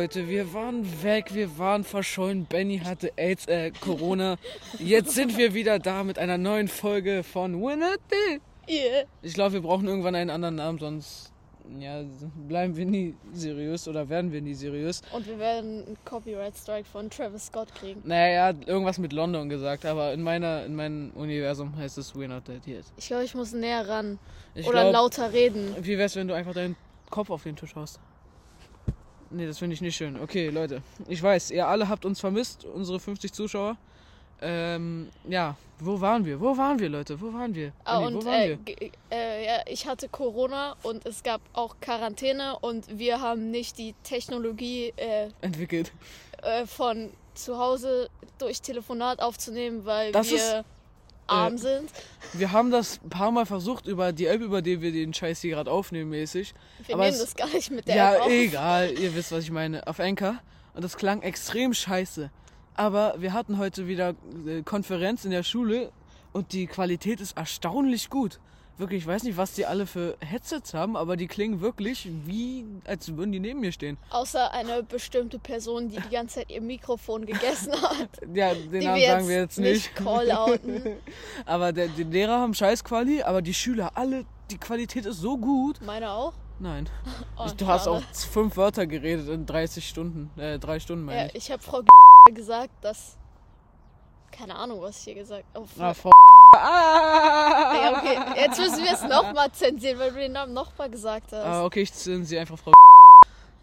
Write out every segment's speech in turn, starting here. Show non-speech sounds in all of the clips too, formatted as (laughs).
Leute. Wir waren weg, wir waren verschollen. Benny hatte AIDS, äh, Corona. Jetzt sind wir wieder da mit einer neuen Folge von Winner Yeah. Ich glaube, wir brauchen irgendwann einen anderen Namen, sonst ja, bleiben wir nie seriös oder werden wir nie seriös. Und wir werden einen Copyright Strike von Travis Scott kriegen. Naja, er hat irgendwas mit London gesagt, aber in meiner in meinem Universum heißt es We're not dead yet. Ich glaube, ich muss näher ran. Ich Oder glaub, lauter reden. Wie wär's, wenn du einfach deinen Kopf auf den Tisch haust? Nee, das finde ich nicht schön. Okay, Leute. Ich weiß, ihr alle habt uns vermisst, unsere 50 Zuschauer. Ähm, ja, wo waren wir? Wo waren wir, Leute? Wo waren wir? Ah, Anni, und wo waren äh, wir? äh, ja, ich hatte Corona und es gab auch Quarantäne und wir haben nicht die Technologie äh, Entwickelt. äh, von zu Hause durch Telefonat aufzunehmen, weil Das wir ist, äh, arm sind. Wir haben das ein paar Mal versucht über die App, über die wir den Scheiß hier gerade aufnehmen, mäßig. Wir aber nehmen es- das gar nicht mit der Ja, App auf. egal, ihr wisst, was ich meine. Auf Anchor. Und das klang extrem scheiße. Aber wir hatten heute wieder äh, Konferenz in der Schule und die Qualität ist erstaunlich gut. Wirklich, ich weiß nicht, was die alle für Headsets haben, aber die klingen wirklich wie, als würden die neben mir stehen. Außer eine bestimmte Person, die die ganze Zeit ihr Mikrofon gegessen hat. (laughs) Ja, den Namen wir sagen wir jetzt nicht. call-outen. (laughs) aber der, die Lehrer haben scheiß Quali, aber die Schüler alle, die Qualität ist so gut. Meine auch? Nein. (laughs) Oh, du hast schade. auch fünf Wörter geredet in 30 Stunden. Äh, drei Stunden meine Ja, ich. ich habe Frau gesagt, dass. Keine Ahnung, was ich hier gesagt habe. Oh, Ah. Frau. Ah! ja, okay. Jetzt müssen wir es nochmal zensieren, weil du den Namen nochmal gesagt hast. Ah, okay, ich zensiere einfach Frau.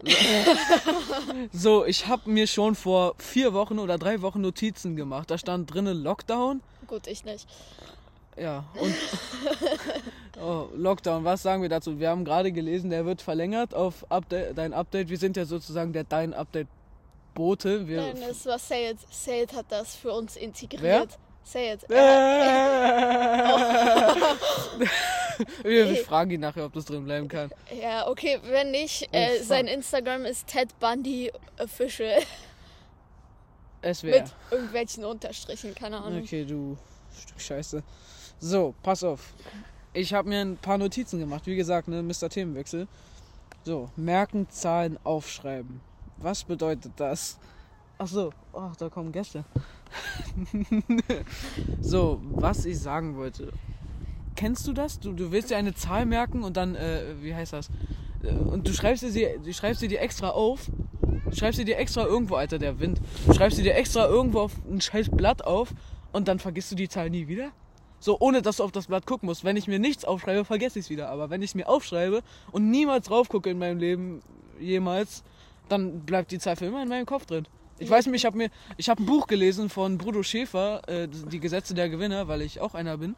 (laughs) so, ich habe mir schon vor vier Wochen oder drei Wochen Notizen gemacht. Da stand drinnen Lockdown. Gut, ich nicht. Ja, und. (laughs) oh, Lockdown, was sagen wir dazu? Wir haben gerade gelesen, der wird verlängert auf Update, dein Update. Wir sind ja sozusagen der Dein Update-Bote. Wir, Nein, es war Sayed. Sayed hat das für uns integriert. Sayed. Äh. (laughs) wir fragen ihn nachher, ob das drin bleiben kann. Ja, okay, wenn nicht, äh, sein Instagram ist Ted Bundy Official. Es wäre. Mit irgendwelchen Unterstrichen, keine Ahnung. Okay, du Stück Scheiße. So, pass auf. Ich habe mir ein paar Notizen gemacht. Wie gesagt, ne, Mr. Themenwechsel. So, merken, Zahlen, aufschreiben. Was bedeutet das? Ach so, ach, da kommen Gäste. (laughs) so, was ich sagen wollte. Kennst du das? Du, du willst dir eine Zahl merken und dann, äh, wie heißt das? Äh, Und du schreibst dir, sie, schreibst dir extra auf. Du schreibst sie dir extra irgendwo, Alter, der Wind. Du schreibst sie dir extra irgendwo auf ein scheiß Blatt auf und dann vergisst du die Zahl nie wieder? So, ohne dass du auf das Blatt gucken musst. Wenn ich mir nichts aufschreibe, vergesse ich es wieder. Aber wenn ich es mir aufschreibe und niemals drauf gucke in meinem Leben, jemals, dann bleibt die Zahl für immer in meinem Kopf drin. Ich weiß nicht, ich habe mir, ich habe ein Buch gelesen von Bruno Schäfer, äh, die Gesetze der Gewinner, weil ich auch einer bin.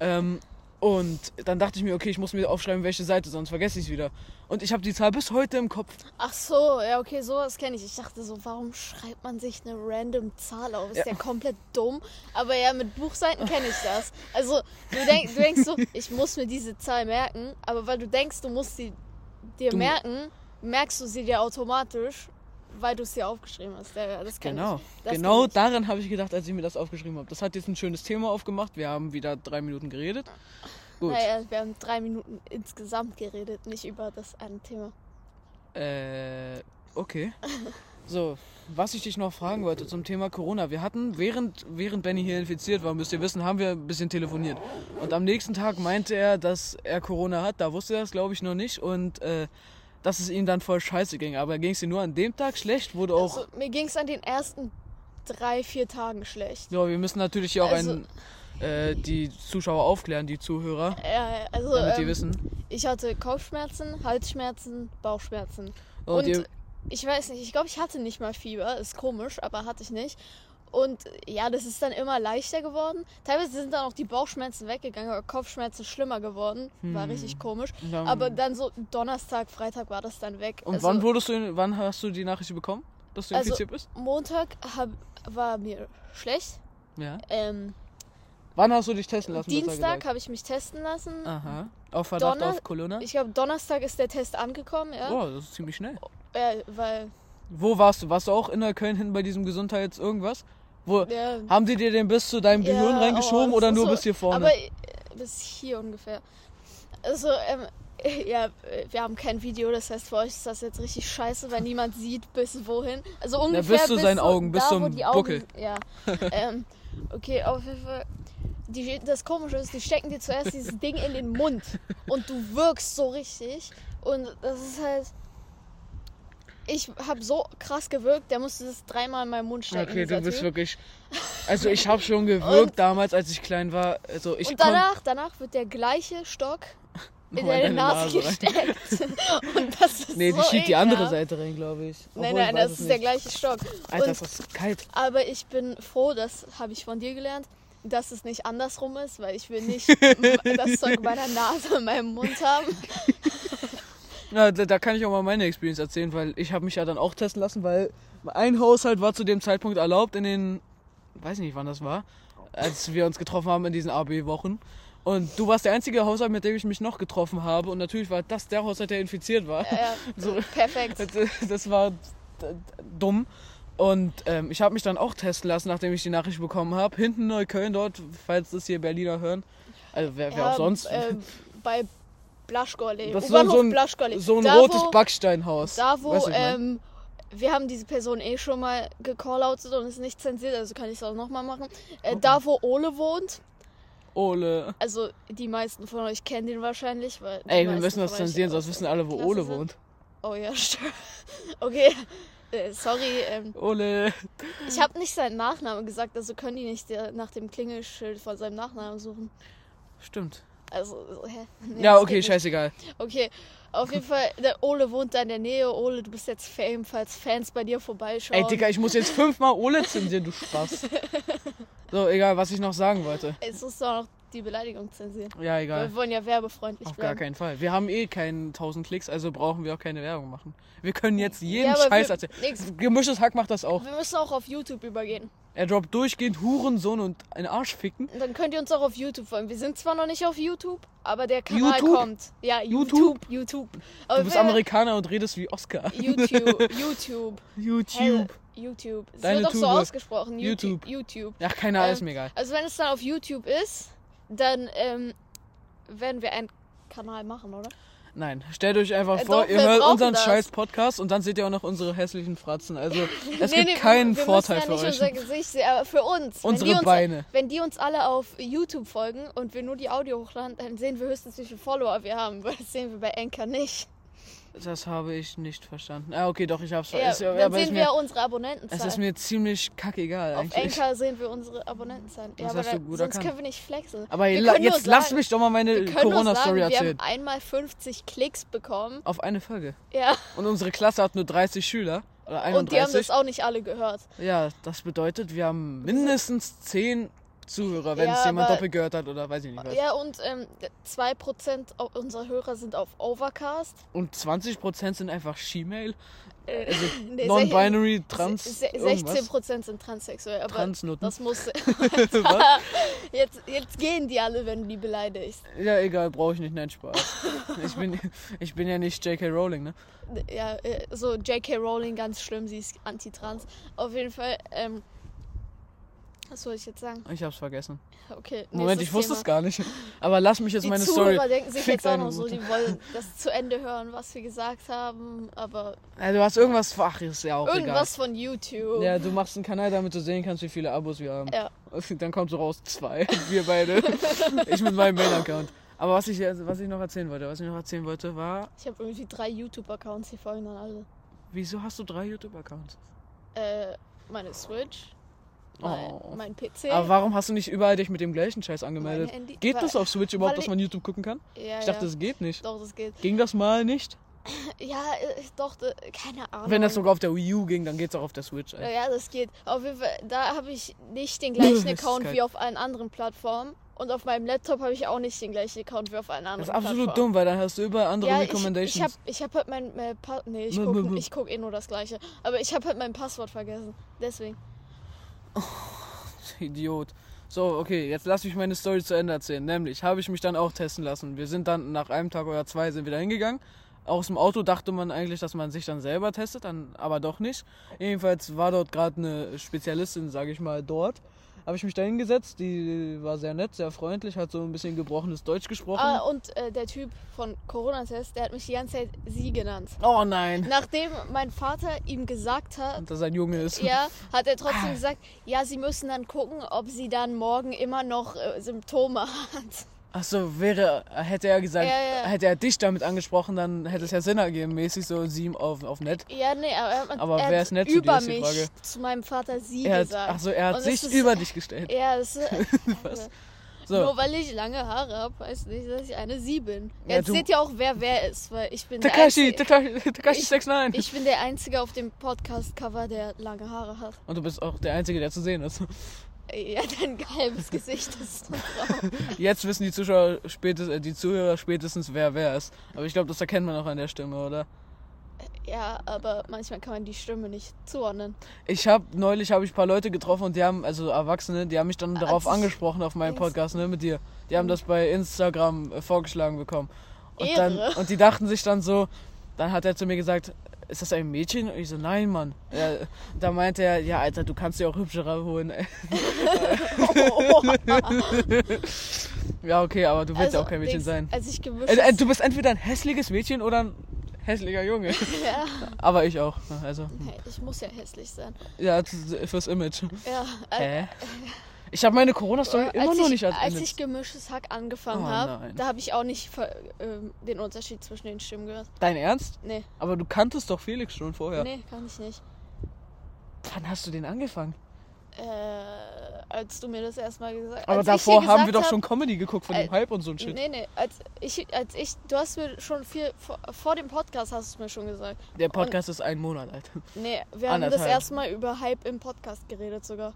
Ähm, und dann dachte ich mir, okay, ich muss mir aufschreiben, welche Seite, sonst vergesse ich es wieder. Und ich habe die Zahl bis heute im Kopf. Ach so, ja, okay, sowas kenne ich. Ich dachte so, warum schreibt man sich eine random Zahl auf? Ist Ja. ja komplett dumm. Aber ja, mit Buchseiten kenne ich das. Also, du, denk, du denkst so, ich muss mir diese Zahl merken, aber weil du denkst, du musst sie dir Du- merken, merkst du sie dir automatisch, weil du es dir aufgeschrieben hast. Ja, das Genau, ich. Das genau ich. daran habe ich gedacht, als ich mir das aufgeschrieben habe. Das hat jetzt ein schönes Thema aufgemacht. Wir haben wieder drei Minuten geredet. Gut. Naja, wir haben drei Minuten insgesamt geredet, nicht über das eine Thema. Äh, okay. (laughs) So, was ich dich noch fragen wollte zum Thema Corona. Wir hatten, während, während Benny hier infiziert war, müsst ihr wissen, haben wir ein bisschen telefoniert. Und am nächsten Tag meinte er, dass er Corona hat. Da wusste er das, glaube ich, noch nicht. Und äh, dass es ihm dann voll scheiße ging. Aber ging es ihm nur an dem Tag schlecht? Wurde auch. Also, mir ging es an den ersten drei, vier Tagen schlecht. Ja, wir müssen natürlich hier auch Also- einen, äh, die Zuschauer aufklären, die Zuhörer, Ja, also, damit die ähm, wissen. Ich hatte Kopfschmerzen, Halsschmerzen, Bauchschmerzen. Und, Und ich weiß nicht, ich glaube, ich hatte nicht mal Fieber. Ist komisch, aber hatte ich nicht. Und ja, das ist dann immer leichter geworden. Teilweise sind dann auch die Bauchschmerzen weggegangen, aber Kopfschmerzen schlimmer geworden. War richtig komisch. dann- Aber dann so Donnerstag, Freitag war das dann weg. und also, wann wurdest du, wann hast du die Nachricht bekommen, dass du Also- infiziert bist? Montag hab, war mir schlecht. Ja. Ähm, Wann hast du dich testen lassen? Dienstag habe ich mich testen lassen. Aha. Auf Verdacht Donner- auf Corona? Ich glaube, Donnerstag ist der Test angekommen, ja. Oh, das ist ziemlich schnell. ja weil Wo warst du? Warst du auch in Neukölln hin bei diesem Gesundheits irgendwas? Wo ja, haben die dir den bis zu deinem Ja, Gehirn reingeschoben oh, oder nur so- bis hier vorne? Aber äh, bis hier ungefähr. Also, ähm, (laughs) ja, wir haben kein Video, das heißt, für euch ist das jetzt richtig scheiße, weil niemand sieht bis wohin. Also ungefähr bis zu seinen Augen, bis da, zum wo die Augen, Buckel. Ja. (laughs) ähm, okay, auf jeden Fall. Die, das Komische ist, die stecken dir zuerst dieses Ding in den Mund (laughs) und du wirkst so richtig. Und das ist halt. Ich habe so krass gewirkt, der musste das dreimal in meinen Mund stecken. Okay, du bist typ. wirklich. Also ich habe schon (laughs) gewirkt Und- damals, als ich klein war. Also ich Und danach, danach wird der gleiche Stock (laughs) in deine in Nase, rein. gesteckt. (laughs) Und das ist Nee, die so schiebt die andere. Seite rein, glaube ich. Nein, Obwohl, nein, weiß das ist der nicht. gleiche Stock. Alter, Und, ist das kalt. aber ich bin froh, das habe ich von dir gelernt, dass es nicht andersrum ist, weil ich will nicht das Zeug in meiner Nase in meinem Mund haben. Ja, da, da kann ich auch mal meine Experience erzählen, weil ich habe mich ja dann auch testen lassen, weil ein Haushalt war zu dem Zeitpunkt erlaubt in den, weiß nicht wann das war, als wir uns getroffen haben in diesen AB-Wochen. Und du warst der einzige Haushalt, mit dem ich mich noch getroffen habe. Und natürlich war das der Haushalt, der infiziert war. Ja, (laughs) So. perfekt. Das, war d- dumm. Und ähm, ich habe mich dann auch testen lassen, nachdem ich die Nachricht bekommen habe. Hinten Neukölln dort, falls das hier Berliner hören. Also wer, wer Ja, auch sonst. äh, bei Blaschgorle. Das ist so- ein- Blaschgorle. so ein da, rotes wo, Backsteinhaus. Da, wo, Weißt ähm, wir haben diese Person eh schon mal gecalloutet und ist nicht zensiert, also kann ich es auch nochmal machen. Äh, da, wo Ole wohnt, Ole. also die meisten von euch kennen den wahrscheinlich, weil. Ey, wir müssen das zensieren, sonst wissen alle, wo Klasse Ole sind. wohnt. Oh ja, (laughs) stimmt. Okay, äh, sorry. Ähm, Ole. ich habe nicht seinen Nachnamen gesagt, also können die nicht äh, nach dem Klingelschild von seinem Nachnamen suchen. Stimmt. Also, so, hä? (laughs) Nee, Ja, okay, scheißegal. Okay, auf jeden Fall, der Ole wohnt da in der Nähe. Ole, du bist jetzt Fame, falls Fans bei dir vorbeischauen. Ey, Digga, ich muss jetzt fünfmal Ole zensieren, du Spaß. (laughs) So, egal, was ich noch sagen wollte. Musst du auch noch die Beleidigung zensieren. Ja, egal. Wir wollen ja werbefreundlich Auf gar bleiben. keinen Fall. Wir haben eh keinen 1000 Klicks, also brauchen wir auch keine Werbung machen. Wir können jetzt jeden Ja, Scheiß wir- erzählen. Gemischtes Hack macht das auch. Wir müssen auch auf YouTube übergehen. Er droppt durchgehend Hurensohn und einen Arsch ficken. Dann könnt ihr uns auch auf YouTube folgen. Wir sind zwar noch nicht auf YouTube, aber der Kanal YouTube? kommt. Ja, YouTube? YouTube. YouTube. Aber Du bist Amerikaner und redest wie Oscar. YouTube. (laughs) YouTube. Hell, YouTube. YouTube. Es Deine wird doch so ausgesprochen. YouTube. YouTube. Ach, keine Ahnung, Ähm, ist mir egal. Also wenn es dann auf YouTube ist, dann ähm, werden wir einen Kanal machen, oder? Nein, stellt euch einfach Äh, vor, doch, ihr hört unseren das. scheiß Podcast und dann seht ihr auch noch unsere hässlichen Fratzen. Also, (laughs) es Nee, gibt nee, keinen wir, wir Vorteil ja für nicht euch. unser Gesicht aber für uns. Unsere wenn die uns, Beine. Wenn die uns alle auf YouTube folgen und wir nur die Audio hochladen, dann sehen wir höchstens, wie viele Follower wir haben. weil (laughs) Das sehen wir bei Anchor nicht. Das habe ich nicht verstanden. Ah, okay, doch, ich hab's Ja, verstanden. dann aber ist sehen wir unsere es Abonnentenzahl. ist mir ziemlich kackegal auf eigentlich. Sehen wir unsere Abonnentenzahl. Ja, Das aber dann, gut sonst können wir nicht flexen. Aber la- jetzt lass sagen- mich doch mal meine Corona-Story sagen, wir erzählen. haben einmal 50 Klicks bekommen. Auf eine Folge. Ja, Und unsere Klasse hat nur 30 Schüler. Oder und die haben 31. das auch nicht alle gehört. ja, das bedeutet, wir haben mindestens 10 Zuhörer, wenn Ja, es jemand aber- doppelt gehört hat oder weiß ich nicht was. Ja, und ähm, 2% au- unserer Hörer sind auf Overcast. Und 20% sind einfach She-Mail. Äh, Also (laughs) nee, Non-binary, trans, se- irgendwas. 16% sind transsexuell. Aber Transnutten. das muss. (laughs) (laughs) Jetzt, jetzt gehen die alle, wenn du die beleidigst. Ja, egal, brauche ich nicht. Nein, Spaß. Ich bin, ich bin ja nicht J.K. Rowling, ne? Ja, äh, so J.K. Rowling, ganz schlimm, sie ist anti-trans. Auf jeden Fall, ähm, was soll ich jetzt sagen? Ich hab's vergessen. Okay, Moment, ich wusste Thema. es gar nicht. Aber lass mich jetzt Die meine Zuhörer Story. denken sich jetzt auch noch so, die wollen das zu Ende hören, was wir gesagt haben, aber Ja, du hast irgendwas. Ach, ist ja auch irgendwas von YouTube. egal. Ja, du machst einen Kanal, damit du sehen kannst, wie viele Abos wir haben. Ja. (laughs) Dann kommt so raus zwei. (laughs) Wir beide. ich mit meinem Mail-Account. Aber was ich, was ich noch erzählen wollte, was ich noch erzählen wollte, war, Ich habe irgendwie drei YouTube-Accounts, die folgen dann alle. wieso hast du drei YouTube-Accounts? Äh, meine Switch, mein, Oh. mein PC. Aber warum hast du nicht überall dich mit dem gleichen Scheiß angemeldet? Handy- Geht das auf Switch überhaupt, dass man YouTube gucken kann? ja, Ich dachte, ja. das geht nicht. Doch, das geht. Ging das mal nicht? (laughs) Ja, äh, doch, äh, keine Ahnung. Wenn das sogar auf der Wii U ging, dann geht's auch auf der Switch. Ja, Ey. ja, das geht. Auf jeden Fall, da habe ich nicht den gleichen (laughs) Es Account wie auf allen anderen Plattformen. Und auf meinem Laptop habe ich auch nicht den gleichen Account wie auf allen anderen Das ist absolut Plattformen. dumm, weil dann hast du überall andere Ja, ich, Recommendations. ich habe ich hab halt mein, pa Nee, ich (laughs) gucke ich guck eh nur das gleiche. Aber ich habe halt mein Passwort vergessen. Deswegen. Idiot. So, okay, jetzt lass mich meine Story zu Ende erzählen. Nämlich habe ich mich dann auch testen lassen. Wir sind dann nach einem Tag oder zwei sind wir da hingegangen. Aus dem Auto dachte man eigentlich, dass man sich dann selber testet, dann aber doch nicht. Jedenfalls war dort gerade eine Spezialistin, sage ich mal, dort. Habe ich mich da hingesetzt. Die war sehr nett, sehr freundlich, hat so ein bisschen gebrochenes Deutsch gesprochen. Ah, und äh, der Typ von Corona-Test, der hat mich die ganze Zeit sie genannt. oh nein. Nachdem mein Vater ihm gesagt hat, Und dass er ein Junge ist. ja, hat er trotzdem gesagt, ja, sie müssen dann gucken, ob sie dann morgen immer noch äh, Symptome (laughs) hat. Achso, wäre, hätte er gesagt, Ja, ja. hätte er dich damit angesprochen, dann hätte es ja Sinn ergeben, mäßig so sieben auf, auf nett. Ja, nee, aber, Aber er wer ist nett zu dir, über ist die mich zu meinem Vater sie Er hat, gesagt. achso, er hat Und sich ist- über dich gestellt. Ja, das ist, (laughs) Was? nur So, weil ich lange Haare habe, heißt nicht, dass ich eine sie bin. Ja, Jetzt seht ihr auch, wer wer ist, weil ich bin der Takashi, Einzige, Takashi, Takashi Ich- 69. ich bin der Einzige auf dem Podcast-Cover, der lange Haare hat. Und du bist auch der Einzige, der zu sehen ist. Ja, dein halbes Gesicht ist so grau. (laughs) Jetzt wissen die Zuschauer spätestens, äh, die Zuhörer spätestens, wer wer ist. Aber ich glaube, das erkennt man auch an der Stimme, oder? Ja, aber manchmal kann man die Stimme nicht zuordnen. Ich habe neulich habe ich ein paar Leute getroffen und die haben also Erwachsene, die haben mich dann darauf ich- angesprochen auf meinem Podcast, ne, mit dir. Die haben das bei Instagram äh, vorgeschlagen bekommen. Und Ehre. dann und die dachten sich dann so, dann hat er zu mir gesagt, ist das ein Mädchen? Und ich so, nein, Mann. Ja, da meinte er, ja, Alter, du kannst dir auch hübschere holen. (laughs) ja, okay, aber du willst ja auch kein Mädchen sein. Als ich Äh, äh, du bist entweder ein hässliches Mädchen oder ein hässlicher Junge. (laughs) ja, Aber ich auch. Also, ich muss ja hässlich sein. ja, fürs Image. Ja, äh, Hä? Ich habe meine Corona-Story immer noch ich, nicht als als ich gemischtes Hack angefangen Oh, habe, da habe ich auch nicht ähm, den Unterschied zwischen den Stimmen gehört. Dein Ernst? Nee, Aber du kanntest doch Felix schon vorher. nee, kann ich nicht. Wann hast du den angefangen? Äh, als du mir das erstmal gesagt Aber als ich davor dir haben wir gesagt doch schon Comedy geguckt von dem Äh, Hype und so ein Shit. Nee, nee, als ich, als ich, du hast mir schon viel, vor, vor dem Podcast hast du es mir schon gesagt. Der Podcast ist ein Monat alt. Nee, wir haben das Anderthalb. erste Mal über Hype im Podcast geredet sogar.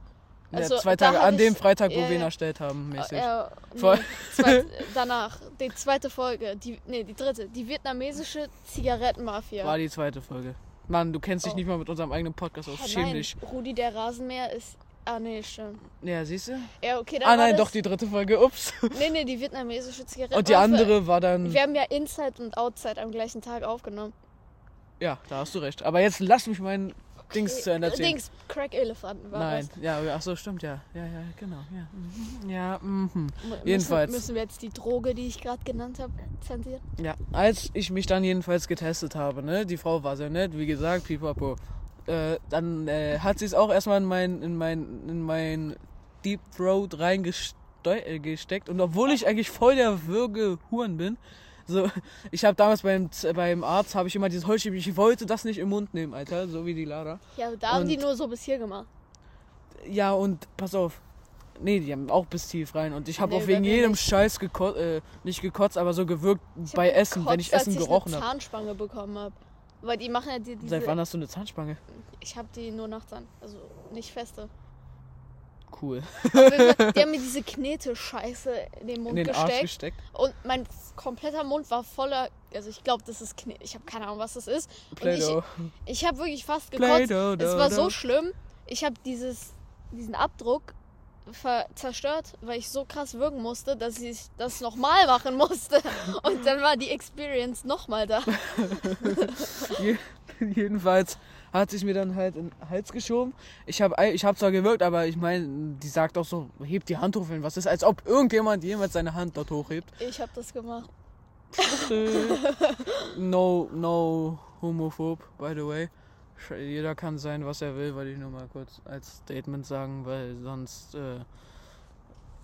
Also, ja, zwei Tage an dem Freitag, wo ja, wir ihn erstellt haben, mäßig. Ja, nee, Voll. zweit, (laughs) danach, die zweite Folge, die, nee, die dritte, die vietnamesische Zigarettenmafia. War die zweite Folge. Mann, du kennst dich Oh. nicht mal mit unserem eigenen Podcast aus. Hä, Schäm dich. Rudi der Rasenmäher ist, ah nee, stimmt. Ja, siehst du? Ja, okay, dann Ah nein, doch, die dritte Folge. Ups. Nee, nee, die vietnamesische Zigarettenmafia. Und die andere war dann. Wir haben ja Inside und Outside am gleichen Tag aufgenommen. Ja, da hast du recht. Aber jetzt lass mich meinen Dings zu Ende erzählen. Dings, Crack-Elefanten war Nein, das. ja, ach so, stimmt, ja. Ja, ja, genau, ja. Mhm. Ja, mhm. Jedenfalls. Müssen, müssen wir jetzt die Droge, die ich gerade genannt habe, zensieren? Ja, als ich mich dann jedenfalls getestet habe, ne, die Frau war sehr nett, wie gesagt, pipapo. Äh, dann äh, hat sie es auch erstmal in mein, in mein, in mein Deep Throat reingesteckt. Und obwohl ich eigentlich voll der Würgehuren bin, so, ich habe damals beim, beim Arzt, habe ich immer dieses Holzschieben, ich wollte das nicht im Mund nehmen, Alter, so wie die Lara. Ja, da haben die Und- nur so bis hier gemacht. Ja, und pass auf. Nee, die haben auch bis tief rein. Und ich habe Nee, auch wegen jedem nicht. Scheiß gekotzt, äh, nicht gekotzt, aber so gewirkt Ich bei Essen, wenn ich gekotzt, Essen gerochen ich eine habe. Zahnspange bekommen habe. Weil die machen ja die, diese... Seit wann hast du eine Zahnspange? Ich habe die nur nachts an. Also nicht feste. Cool. Fall, die haben mir diese Knete-Scheiße in den Mund In den gesteckt. gesteckt. Und mein kompletter Mund war voller... Also ich glaube, das ist Knete. Ich habe keine Ahnung, was das ist. Ich, ich habe wirklich fast gekotzt. Es war so schlimm. Ich habe dieses, diesen Abdruck zerstört, weil ich so krass wirken musste, dass ich das nochmal machen musste. (laughs) Und dann war die Experience nochmal da. (laughs) Je- Jedenfalls hat sich mir dann halt in den Hals geschoben. Ich habe ich hab zwar gewirkt, aber ich meine, die sagt auch so, hebt die Hand hoch, wenn was ist, als ob irgendjemand jemals seine Hand dort hochhebt. Ich habe das gemacht. no, no homophob, by the way. Jeder kann sein, was er will, wollte ich nur mal kurz als Statement sagen, weil sonst. Äh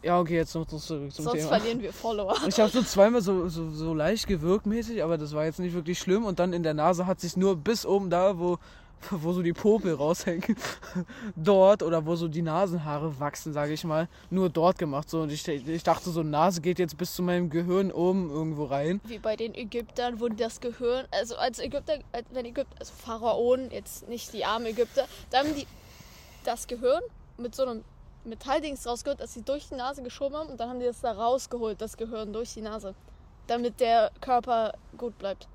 ja, okay, jetzt noch zurück zum Sonst Thema. verlieren wir Follower. Ich habe so zweimal so, so, so leicht gewirkt mäßig, aber das war jetzt nicht wirklich schlimm. Und dann in der Nase hat sich nur bis oben da, wo, (laughs) wo so die Popel raushängen, (laughs) dort oder wo so die Nasenhaare wachsen, sage ich mal, nur dort gemacht. So. Und ich, ich dachte so, Nase geht jetzt bis zu meinem Gehirn oben irgendwo rein. Wie bei den Ägyptern, wo das Gehirn, also als Ägypter, wenn Ägypter, also Pharaonen, jetzt nicht die armen Ägypter, da haben die das Gehirn mit so einem Metalldings rausgeholt, das sie durch die Nase geschoben haben und dann haben die das da rausgeholt, das Gehirn durch die Nase, damit der Körper gut bleibt.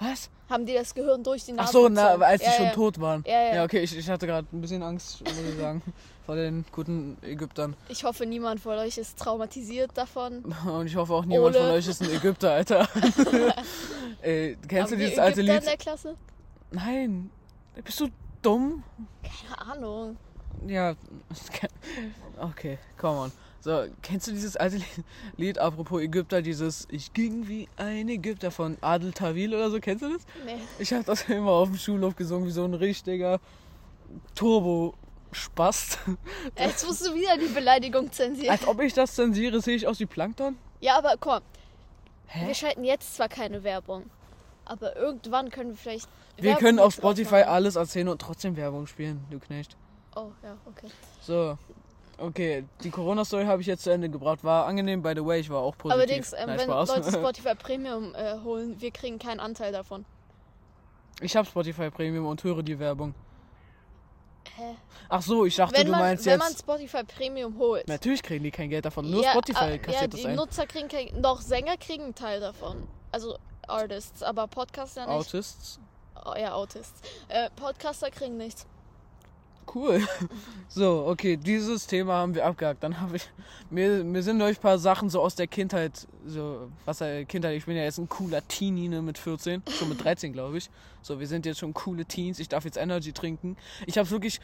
Was? Haben die das Gehirn durch die Nase Ach so, na, als die ja, schon ja. tot waren. Ja, ja. Ja, okay, ich, ich hatte gerade ein bisschen Angst, muss ich sagen, (laughs) vor den guten Ägyptern. Ich hoffe, niemand von euch ist traumatisiert davon. (laughs) Und ich hoffe auch niemand Ole. von euch ist ein Ägypter, Alter. (laughs) Ey, kennst Haben du dieses alte Ägypter in Lied? der Klasse? Nein. Bist du dumm? Keine Ahnung. Ja, okay, come on. So, kennst du dieses alte Lied, apropos Ägypter, dieses Ich ging wie ein Ägypter von Adel Tawil oder so, kennst du das? Nee. Ich habe das immer auf dem Schulhof gesungen, wie so ein richtiger Turbo-Spast. (laughs) Jetzt musst du wieder die Beleidigung zensieren. Als ob ich das zensiere, sehe ich aus wie Plankton? Ja, aber komm. Hä? Wir schalten jetzt zwar keine Werbung, aber irgendwann können wir vielleicht. Wir Werbung können auf Spotify aufmachen. alles erzählen und trotzdem Werbung spielen, du Knecht. Oh, ja, okay. So. Okay, die Corona-Story habe ich jetzt zu Ende gebracht. War angenehm, by the way, ich war auch positiv. Aber Dings, ähm, Nein, wenn Spaß. Leute (laughs) Spotify Premium äh, holen, wir kriegen keinen Anteil davon. Ich habe Spotify Premium und höre die Werbung. Hä? Ach so, ich dachte, Wenn du man, meinst wenn man jetzt. Spotify Premium holt. Natürlich kriegen die kein Geld davon. Nur ja, Spotify äh, ja, kassiert die das ein. Nutzer kriegen kein. Doch, Sänger kriegen einen Teil davon. Also Artists, aber Podcaster nicht. Autists. Oh, ja, Autists. Äh, Podcaster kriegen nichts. Cool. (laughs) So, okay, dieses Thema haben wir abgehakt. Dann habe ich. Mir, mir sind euch ein paar Sachen so aus der Kindheit, so, was der Kindheit, ich bin ja jetzt ein cooler Teenie ne, mit 14, schon mit 13, glaube ich. So, wir sind jetzt schon coole Teens, ich darf jetzt Energy trinken. Ich habe wirklich.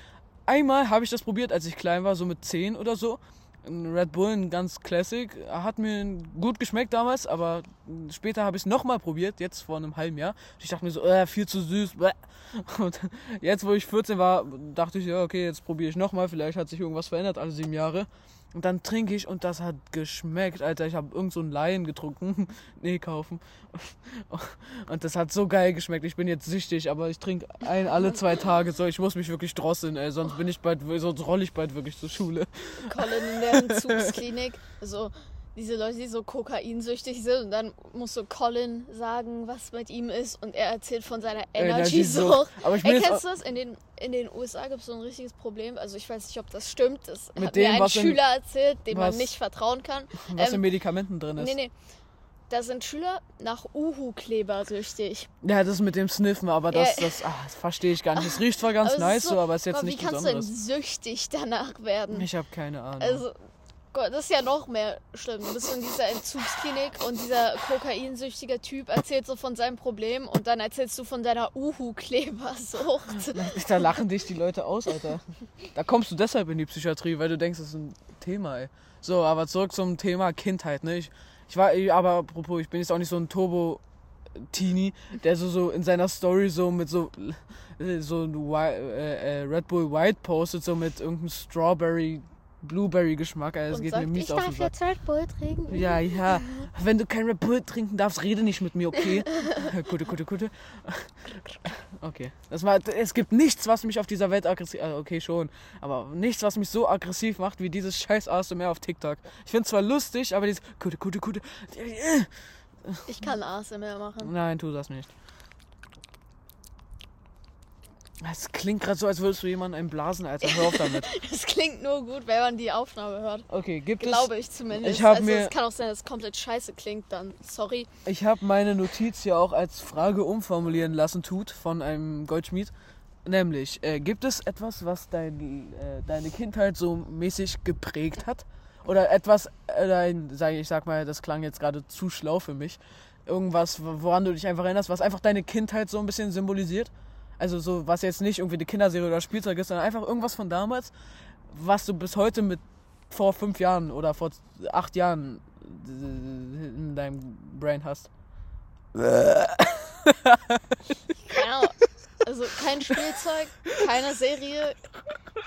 Einmal habe ich das probiert, als ich klein war, so mit 10 oder so. Ein Red Bull, ein ganz Classic. Hat mir gut geschmeckt damals, aber später habe ich es nochmal probiert, jetzt vor einem halben Jahr. Ich dachte mir so, äh, viel zu süß. bäh. Und jetzt, wo ich 14 war, dachte ich, ja, okay, jetzt probiere ich nochmal. Vielleicht hat sich irgendwas verändert, alle sieben Jahre. Und dann trinke ich und das hat geschmeckt, Alter. Ich habe irgend so einen Laien getrunken. (laughs) nee, kaufen. (laughs) Und das hat so geil geschmeckt. Ich bin jetzt süchtig, aber ich trinke ein alle zwei Tage. So, ich muss mich wirklich drosseln, ey. Sonst bin ich bald, sonst rolle ich bald wirklich zur Schule. Colin in der Entzugsklinik. So, diese Leute, die so kokainsüchtig sind und dann muss so Colin sagen, was mit ihm ist und er erzählt von seiner Energiesucht. Energy-Sucht. Aber ich bin Ey, kennst du das? In den, in den USA gibt es so ein richtiges Problem. Also ich weiß nicht, ob das stimmt. Das Mit hat dem, mir ein was in- Schüler erzählt, dem was- man nicht vertrauen kann. was in Ähm, Medikamenten drin ist. Nee, nee. Da sind Schüler nach Uhu-Kleber süchtig. Ja, das mit dem Sniffen, aber das, Ja. das, ah, das verstehe ich gar nicht. Es riecht zwar (laughs) ganz Aber es nice ist so, aber es ist jetzt Gott, nicht Wie kannst du denn besonderes. süchtig danach werden? Ich habe keine Ahnung. Also, Gott, das ist ja noch mehr schlimm. Du bist in dieser Entzugsklinik und dieser kokainsüchtige Typ erzählt so von seinem Problem und dann erzählst du von deiner Uhu-Klebersucht. da lachen dich die Leute aus, Alter. Da kommst du deshalb in die Psychiatrie, weil du denkst, das ist ein Thema, ey. So, aber zurück zum Thema Kindheit, ne? Ich, ich war, aber apropos, ich bin jetzt auch nicht so ein Turbo Teenie, der so, so in seiner Story so mit so äh, so ein äh, äh, Red Bull White postet, so mit irgendeinem Strawberry Blueberry Geschmack, ey, das und geht mir mies ich auf darf jetzt Red Bull trinken. Ja, ja. Wenn du kein Red Bull trinken darfst, rede nicht mit mir, okay? (laughs) Gute, gute, gute. (laughs) Okay. Das war, es gibt nichts, was mich auf dieser Welt aggressiv. Äh, okay, schon. Aber nichts, was mich so aggressiv macht wie dieses scheiß ASMR auf TikTok. Ich finde zwar lustig, aber dieses gute, gute, gute. Ich kann ASMR machen. Nein, tu das nicht. Es klingt gerade so, als würdest du jemanden einblasen, Alter. Hör auf damit. (laughs) Das klingt nur gut, wenn man die Aufnahme hört. Okay, gibt es. Glaube ich zumindest. Ich also, mir- es kann auch sein, dass es komplett scheiße klingt, dann sorry. Ich habe meine Notiz hier auch als Frage umformulieren lassen, tut, von einem Goldschmied. Nämlich, äh, gibt es etwas, was dein, äh, deine Kindheit so mäßig geprägt hat? Oder etwas, äh, dein, sag ich, ich sag mal, das klang jetzt gerade zu schlau für mich. Irgendwas, woran du dich einfach erinnerst, was einfach deine Kindheit so ein bisschen symbolisiert? Also so, was jetzt nicht irgendwie eine Kinderserie oder Spielzeug ist, sondern einfach irgendwas von damals, was du bis heute mit vor fünf Jahren oder vor acht Jahren äh, in deinem Brain hast. Ahnung. Also kein Spielzeug, keine Serie.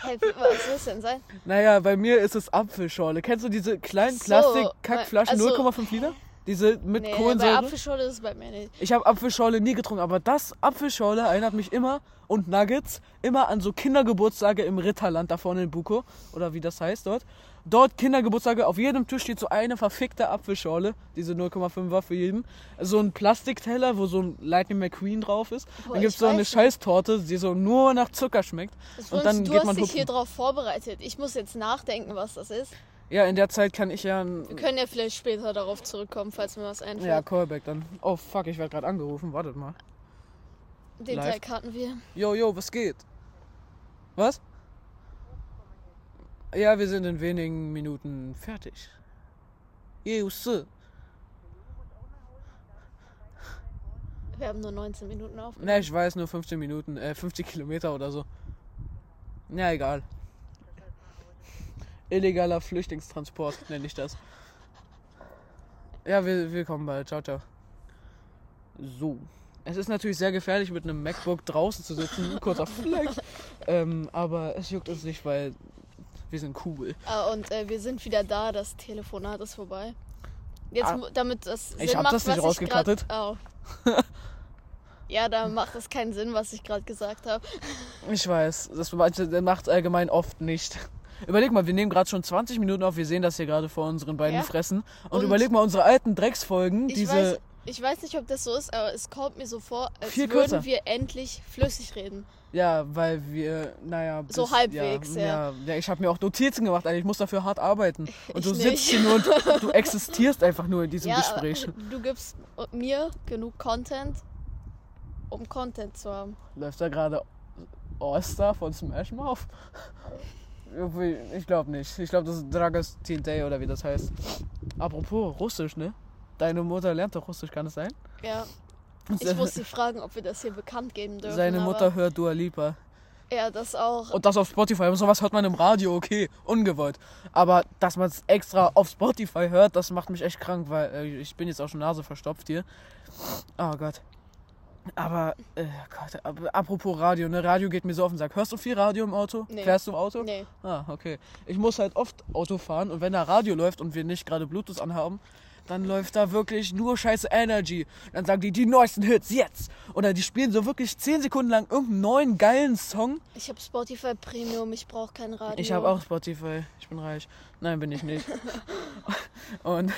Hey, was soll es denn sein? Naja, bei mir ist es Apfelschorle. Kennst du diese kleinen So, Plastik-Kackflaschen, also- 0,5 Liter? Diese mit Nee, bei Kohlensäure? Apfelschorle ist es bei mir nicht. Ich habe Apfelschorle nie getrunken, aber das Apfelschorle erinnert mich immer und Nuggets immer an so Kindergeburtstage im Ritterland da vorne in Buko oder wie das heißt dort. Dort Kindergeburtstage, auf jedem Tisch steht so eine verfickte Apfelschorle, diese 0,5 war für jeden. So ein Plastikteller, wo so ein Lightning McQueen drauf ist. Boah, dann gibt's ich so eine. Scheißtorte, die so nur nach Zucker schmeckt. Das Und dann du geht hast man dich hier drauf vorbereitet. Ich muss jetzt nachdenken, was das ist. Ja, in der Zeit kann ich ja Wir können ja vielleicht später darauf zurückkommen, falls mir was Ja, einfällt. Callback dann. Oh fuck, ich werde gerade angerufen. Wartet mal. Den live. Teil hatten wir. Yo, yo, was geht? Was? Ja, wir sind in wenigen Minuten fertig. Juse. Wir haben nur 19 Minuten auf. Ne, ich weiß, nur 15 Minuten, äh, 50 Kilometer oder so. Ja, egal. Illegaler Flüchtlingstransport, nenne ich das. Ja, wir, wir kommen bald. Ciao, ciao. So. Es ist natürlich sehr gefährlich, mit einem MacBook draußen zu sitzen. Kurzer Flex. (laughs) ähm, aber es juckt uns nicht, weil wir sind cool. Ah, und äh, wir sind wieder da. Das Telefonat ist vorbei. Jetzt, Ah. damit das Sinn Ich hab macht, das nicht rausgekattet. Oh. (laughs) ja, da macht das keinen Sinn, was ich gerade gesagt habe. Ich weiß, das macht allgemein oft nicht. Überleg mal, wir nehmen gerade schon 20 Minuten auf, wir sehen das hier gerade vor unseren beiden Ja. Fressen. Und, Und- überleg mal unsere alten Drecksfolgen, Ich diese. weiß, ich weiß nicht, ob das so ist, aber es kommt mir so vor, als würden kürzer. wir endlich flüssig reden. Ja, weil wir, naja. So halbwegs, ja. ja. Ja, ich habe mir auch Notizen gemacht, Alter. Ich muss dafür hart arbeiten. Und Ich du sitzt nicht. hier nur und du (laughs) existierst einfach nur in diesem ja, Gespräch. du gibst mir genug Content, um Content zu haben. Läuft da gerade All-Star von Smash Mouth? Ich glaube nicht. Ich glaube, das ist Dragos TNT oder wie das heißt. Apropos Russisch, ne? Deine Mutter lernt doch Russisch, kann es sein? Ja. Ich muss sie fragen, ob wir das hier bekannt geben dürfen. Seine aber- Mutter hört Dua Lipa. Ja, das auch. Und das auf Spotify. Und sowas hört man im Radio, okay, ungewollt. Aber dass man es extra auf Spotify hört, das macht mich echt krank, weil äh, ich bin jetzt auch schon Nase verstopft hier. Oh Gott. Aber, äh, Gott, aber apropos Radio, ne? Radio geht mir so auf den Sack. Hörst du viel Radio im Auto? Nee. Fährst du im Auto? Nee. Ah, okay. Ich muss halt oft Auto fahren und wenn da Radio läuft und wir nicht gerade Bluetooth anhaben, dann läuft da wirklich nur scheiße Energy. Dann sagen die, die neuesten Hits jetzt. Oder die spielen so wirklich 10 Sekunden lang irgendeinen neuen geilen Song. Ich habe Spotify Premium, ich brauche kein Radio. Ich habe auch Spotify. Ich bin reich. Nein, bin ich nicht. (laughs) Und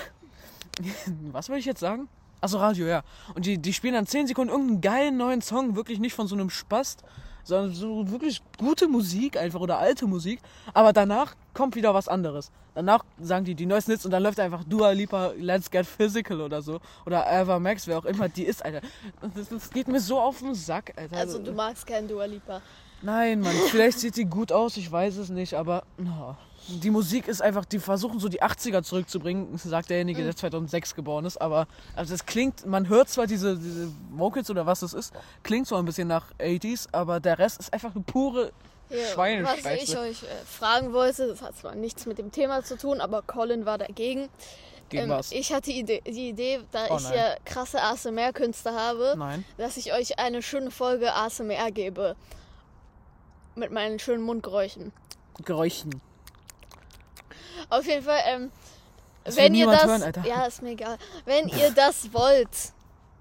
(laughs) was will ich jetzt sagen? Achso, Radio, ja. Und die, die spielen dann 10 Sekunden irgendeinen geilen neuen Song, wirklich nicht von so einem Spast, sondern so wirklich gute Musik einfach oder alte Musik. Aber danach kommt wieder was anderes. Danach sagen die die neuesten Hits und dann läuft einfach Dua Lipa Let's Get Physical oder so. Oder Ava Max, wer auch immer die ist, Alter. Das, das geht mir so auf den Sack, Alter. Also du magst keinen Dua Lipa. Nein, Mann, vielleicht sieht sie gut aus, ich weiß es nicht, aber oh, die Musik ist einfach, die versuchen so die 80er zurückzubringen, (laughs) sagt derjenige, der 2006 geboren ist, aber also das klingt, man hört zwar diese, diese Vocals oder was das ist, klingt zwar ein bisschen nach 80s, aber der Rest ist einfach eine pure Schweinescheiße. was ich euch äh, fragen wollte, das hat zwar nichts mit dem Thema zu tun, aber Colin war dagegen. Gegen Ähm, was? Ich hatte die Idee, die Idee da Oh ich nein. ja krasse ASMR-Künste habe, Nein. dass ich euch eine schöne Folge ASMR gebe. Mit meinen schönen Mundgeräuschen. Geräuschen. Auf jeden Fall, ähm, Das wenn ihr das. hören, Alter. Ja, ist mir egal. Wenn ihr das wollt,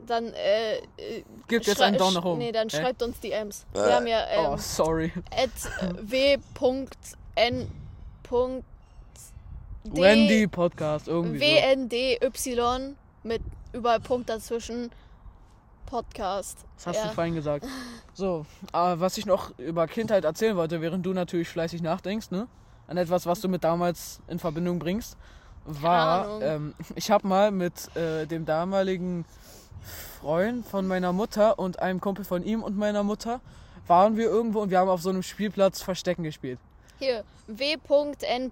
dann äh, äh, Gibt jetzt einen Daumen nach oben. Nee, dann Hä? schreibt uns DMs. Wir haben ja Oh, ähm, sorry. at w.n. D- Wendy Podcast, irgendwie so. WNDY mit überall Punkt dazwischen. Podcast. Das hast ja. du fein gesagt. So, aber was ich noch über Kindheit erzählen wollte, während du natürlich fleißig nachdenkst, ne? An etwas, was du mit damals in Verbindung bringst, war, ähm, (laughs) ich habe mal mit äh, dem damaligen Freund von meiner Mutter und einem Kumpel von ihm und meiner Mutter waren wir irgendwo und wir haben auf so einem Spielplatz Verstecken gespielt. Hier, w.n.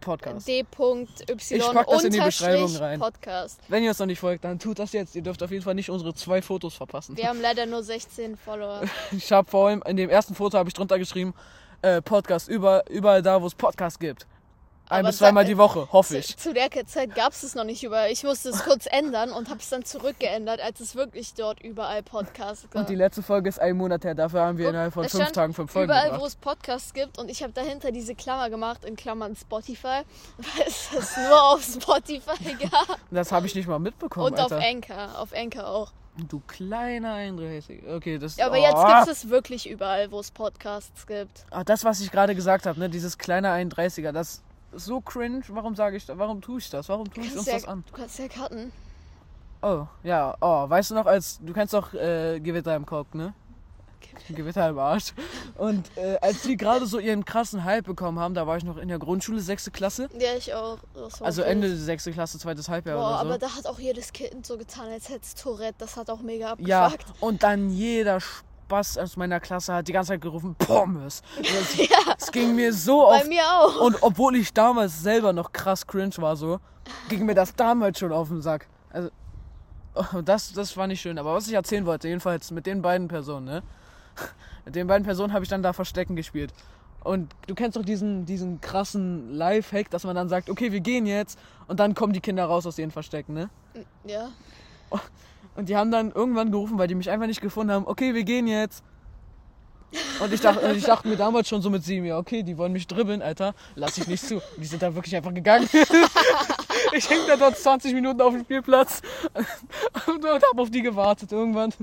Podcast. D.Y. Ich pack das in die Beschreibung rein. Podcast. Wenn ihr uns noch nicht folgt, dann tut das jetzt. Ihr dürft auf jeden Fall nicht unsere zwei Fotos verpassen. Wir haben leider nur 16 Follower. (laughs) Ich habe vor allem in dem ersten Foto habe ich drunter geschrieben, äh, Podcast über, überall da, wo es Podcast gibt. Ein Aber bis zweimal die Woche, hoffe Zu, ich. zu der Zeit gab es es noch nicht überall. Ich musste es kurz ändern und habe es dann zurückgeändert, als es wirklich dort überall Podcasts gab. Und die letzte Folge ist ein Monat her. Dafür haben wir Guck, innerhalb von fünf Tagen fünf Folgen Überall, wo es Podcasts gibt und ich habe dahinter diese Klammer gemacht, in Klammern Spotify, (laughs) weil es das nur auf Spotify (laughs) gab. Das habe ich nicht mal mitbekommen, Und auf Alter. Anchor, auf Anchor auch. Du kleiner 31. Okay, das Ja, aber oh. jetzt gibt es wirklich überall, wo es Podcasts gibt. Ah, das, was ich gerade gesagt habe, ne, dieses kleine 31er, das so cringe. Warum sage ich das? Warum tue ich das? Warum tue ich uns ja, das an? Du kannst ja cutten. Oh, ja, oh, weißt du noch, als du kennst doch äh, Gewitter im Kopf, ne? Gewitter im Arsch. Und äh, als die gerade so ihren krassen Hype bekommen haben, da war ich noch in der Grundschule, sechste Klasse. Ja, ich auch. Also. Ende sechste Klasse, zweites Halbjahr Boah, oder so. aber da hat auch jedes Kind so getan, als hätte es Tourette. Das hat auch mega ja, abgefuckt. und dann jeder Spaß aus meiner Klasse hat die ganze Zeit gerufen, Pommes. (laughs) Das, Ja, das ging mir so bei auf. mir auch. Und obwohl ich damals selber noch krass cringe war, so, ging mir das damals schon auf den Sack. Also, oh, das, das war nicht schön. Aber was ich erzählen wollte, jedenfalls mit den beiden Personen, ne? (laughs) Mit den beiden Personen habe ich dann da Verstecken gespielt. Und du kennst doch diesen, diesen krassen Live-Hack, dass man dann sagt, okay, wir gehen jetzt. Und dann kommen die Kinder raus aus ihren Verstecken, ne? Ja. Und die haben dann irgendwann gerufen, weil die mich einfach nicht gefunden haben, okay, wir gehen jetzt. Und ich dachte, ich dachte mir damals schon so mit sieben, ja, okay, die wollen mich dribbeln, Alter, lass ich nicht zu. Und die sind da wirklich einfach gegangen. (laughs) ich hänge da dort 20 Minuten auf dem Spielplatz und habe auf die gewartet. Irgendwann,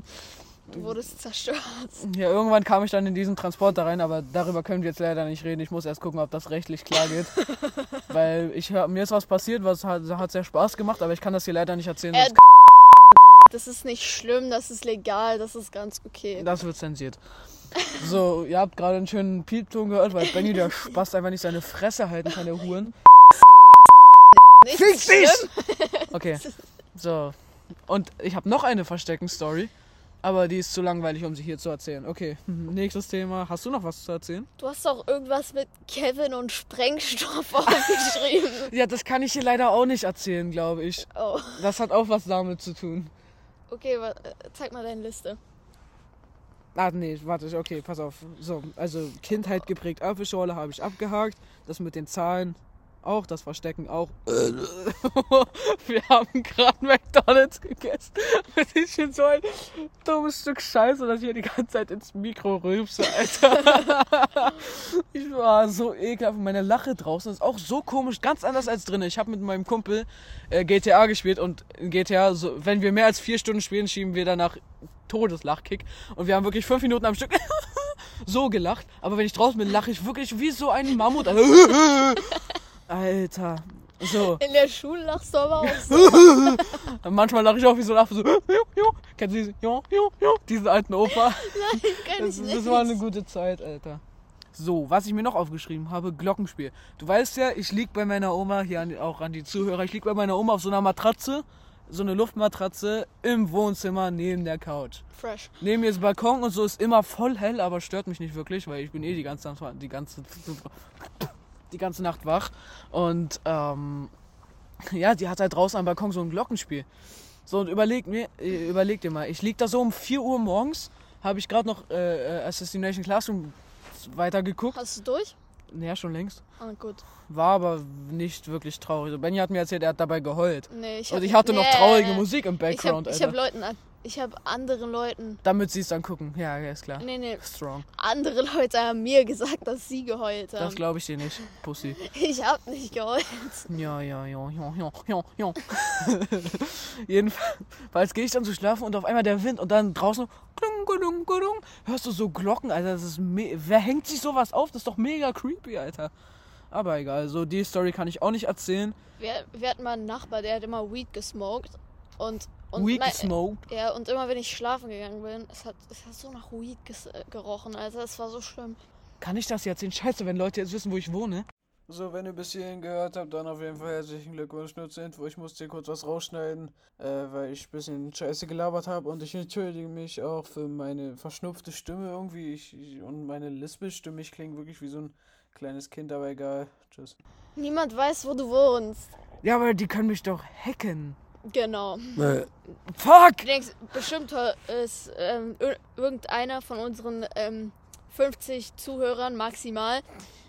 Du wurdest zerstört. ja, irgendwann kam ich dann in diesen Transporter rein, aber darüber können wir jetzt leider nicht reden. Ich muss erst gucken, ob das rechtlich klar geht. (laughs) Weil ich mir ist was passiert, was hat, hat sehr Spaß gemacht, aber ich kann das hier leider nicht erzählen. Äh, Das ist nicht schlimm, das ist legal, das ist ganz okay. Das wird zensiert. So, (laughs) ihr habt gerade einen schönen Piepton gehört, weil Benny der Spaß einfach nicht seine Fresse halten kann, der Huren. Nicht Fick dich! (laughs) Okay, so. Und ich habe noch eine Verstecken-Story, aber die ist zu langweilig, um sie hier zu erzählen. Okay, (laughs) nächstes Thema. Hast du noch was zu erzählen? Du hast doch irgendwas mit Kevin und Sprengstoff aufgeschrieben. Ja, das kann ich hier leider auch nicht erzählen, glaube ich. Oh. Das hat auch was damit zu tun. Okay, äh, zeig mal deine Liste. Ah, nee, warte, okay, pass auf. So, also Kindheit geprägt Apfelschorle habe ich abgehakt. Das mit den Zahlen auch, das Verstecken auch. (laughs) Wir haben gerade McDonalds gegessen. Und ich bin so ein dummes Stück Scheiße, dass ich hier die ganze Zeit ins Mikro rülpse, Alter. (laughs) Ich war so ekelhaft. Meine Lache draußen ist auch so komisch, ganz anders als drinnen. Ich habe mit meinem Kumpel äh, GTA gespielt und in GTA, so, wenn wir mehr als vier Stunden spielen, schieben wir danach Todeslachkick. Und wir haben wirklich fünf Minuten am Stück (laughs) so gelacht. Aber wenn ich draußen bin, lache ich wirklich wie so ein Mammut. Alter. So. In der Schule lachst du aber auch so. (laughs) Manchmal lache ich auch wie so ein Affe. So. Kennst du diesen? Jo, jo, jo. Diesen alten Opa. (laughs) Kenn Das, ich nicht. das war eine gute Zeit, Alter. So, was ich mir noch aufgeschrieben habe, Glockenspiel. Du weißt ja, ich lieg bei meiner Oma, hier an, auch an die Zuhörer, ich lieg bei meiner Oma auf so einer Matratze, so eine Luftmatratze im Wohnzimmer neben der Couch. Fresh. Neben mir ist Balkon und so ist immer voll hell, aber stört mich nicht wirklich, weil ich bin eh die ganze die ganze die ganze Nacht wach und ähm, ja, die hat halt draußen am Balkon so ein Glockenspiel. So und überleg mir, äh, überleg dir mal, ich lieg da so um 4 Uhr morgens, habe ich gerade noch äh, äh, Assassination Classroom weitergeguckt. Hast du durch? Naja, schon längst. Ah, gut. War aber nicht wirklich traurig. Benny hat mir erzählt, er hat dabei geheult. Nee, ich Und hab- ich hatte noch nee, traurige nee. Musik im Ich Background, ich Alter. hab Leuten, ich habe anderen Leuten, Damit sie es dann gucken. Ja, ja, ist klar. nee, nee, Strong. andere Leute haben mir gesagt, dass sie geheult Das haben. glaube ich dir nicht, Pussy. (laughs) Ich hab nicht geheult. Ja, ja, ja, ja, ja, ja, ja. (laughs) Jedenfalls gehe ich dann zu schlafen und auf einmal der Wind und dann draußen klung, klung, klung, hörst du so Glocken, Alter. Das ist me Wer hängt sich sowas auf? Das ist doch mega creepy, Alter. Aber egal, so die Story kann ich auch nicht erzählen. Wir, wir hatten mal einen Nachbar, der hat immer Weed gesmoked. Und, und Weed mein- smoked. Ja, und immer wenn ich schlafen gegangen bin, es hat, es hat so nach Weed äh, gerochen, Alter. Es war so schlimm. Kann ich das jetzt erzählen? Scheiße, wenn Leute jetzt wissen, wo ich wohne. So, wenn ihr bis hierhin gehört habt, dann auf jeden Fall herzlichen Glückwunsch. Nur zur Info, ich musste hier kurz was rausschneiden, äh, weil ich ein bisschen Scheiße gelabert habe. Und ich entschuldige mich auch für meine verschnupfte Stimme irgendwie. Ich, ich, und meine Lispelstimme. Ich klinge wirklich wie so ein kleines Kind, aber egal. Tschüss. Niemand weiß, wo du wohnst. Ja, aber die können mich doch hacken. Genau. Fuck! Du denkst, bestimmt ist ähm, ir- irgendeiner von unseren ähm, 50 Zuhörern maximal,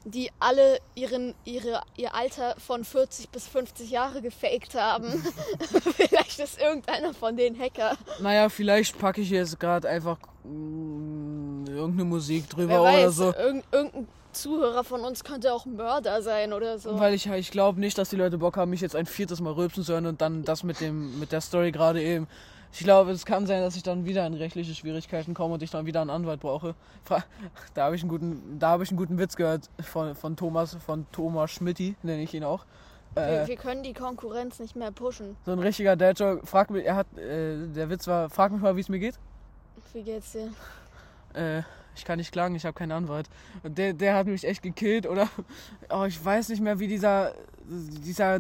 die alle ihren, ihre, ihr Alter von 40 bis 50 Jahre gefaked haben. (laughs) (laughs) Vielleicht ist irgendeiner von den Hacker. Naja, vielleicht packe ich jetzt gerade einfach mm, irgendeine Musik drüber Wer oder weiß, so. irgend, irgendein Zuhörer von uns könnte auch Mörder sein oder so. Weil ich, ich glaube nicht, dass die Leute Bock haben, mich jetzt ein viertes Mal rülpsen zu hören und dann das mit dem mit der Story gerade eben. Ich glaube, es kann sein, dass ich dann wieder in rechtliche Schwierigkeiten komme und ich dann wieder einen Anwalt brauche. (laughs) Da habe ich einen guten, da habe ich einen guten Witz gehört von, von Thomas, von Thomas Schmidti, nenne ich ihn auch. wir, Äh, wir können die Konkurrenz nicht mehr pushen. so ein richtiger Dad-Joke. Frag mich, er hat, äh, der Witz war, frag mich mal, wie es mir geht. Wie geht's dir? Äh, ich kann nicht klagen, ich habe keinen Anwalt. Und der, der hat mich echt gekillt, oder? Oh, ich weiß nicht mehr, wie dieser, dieser,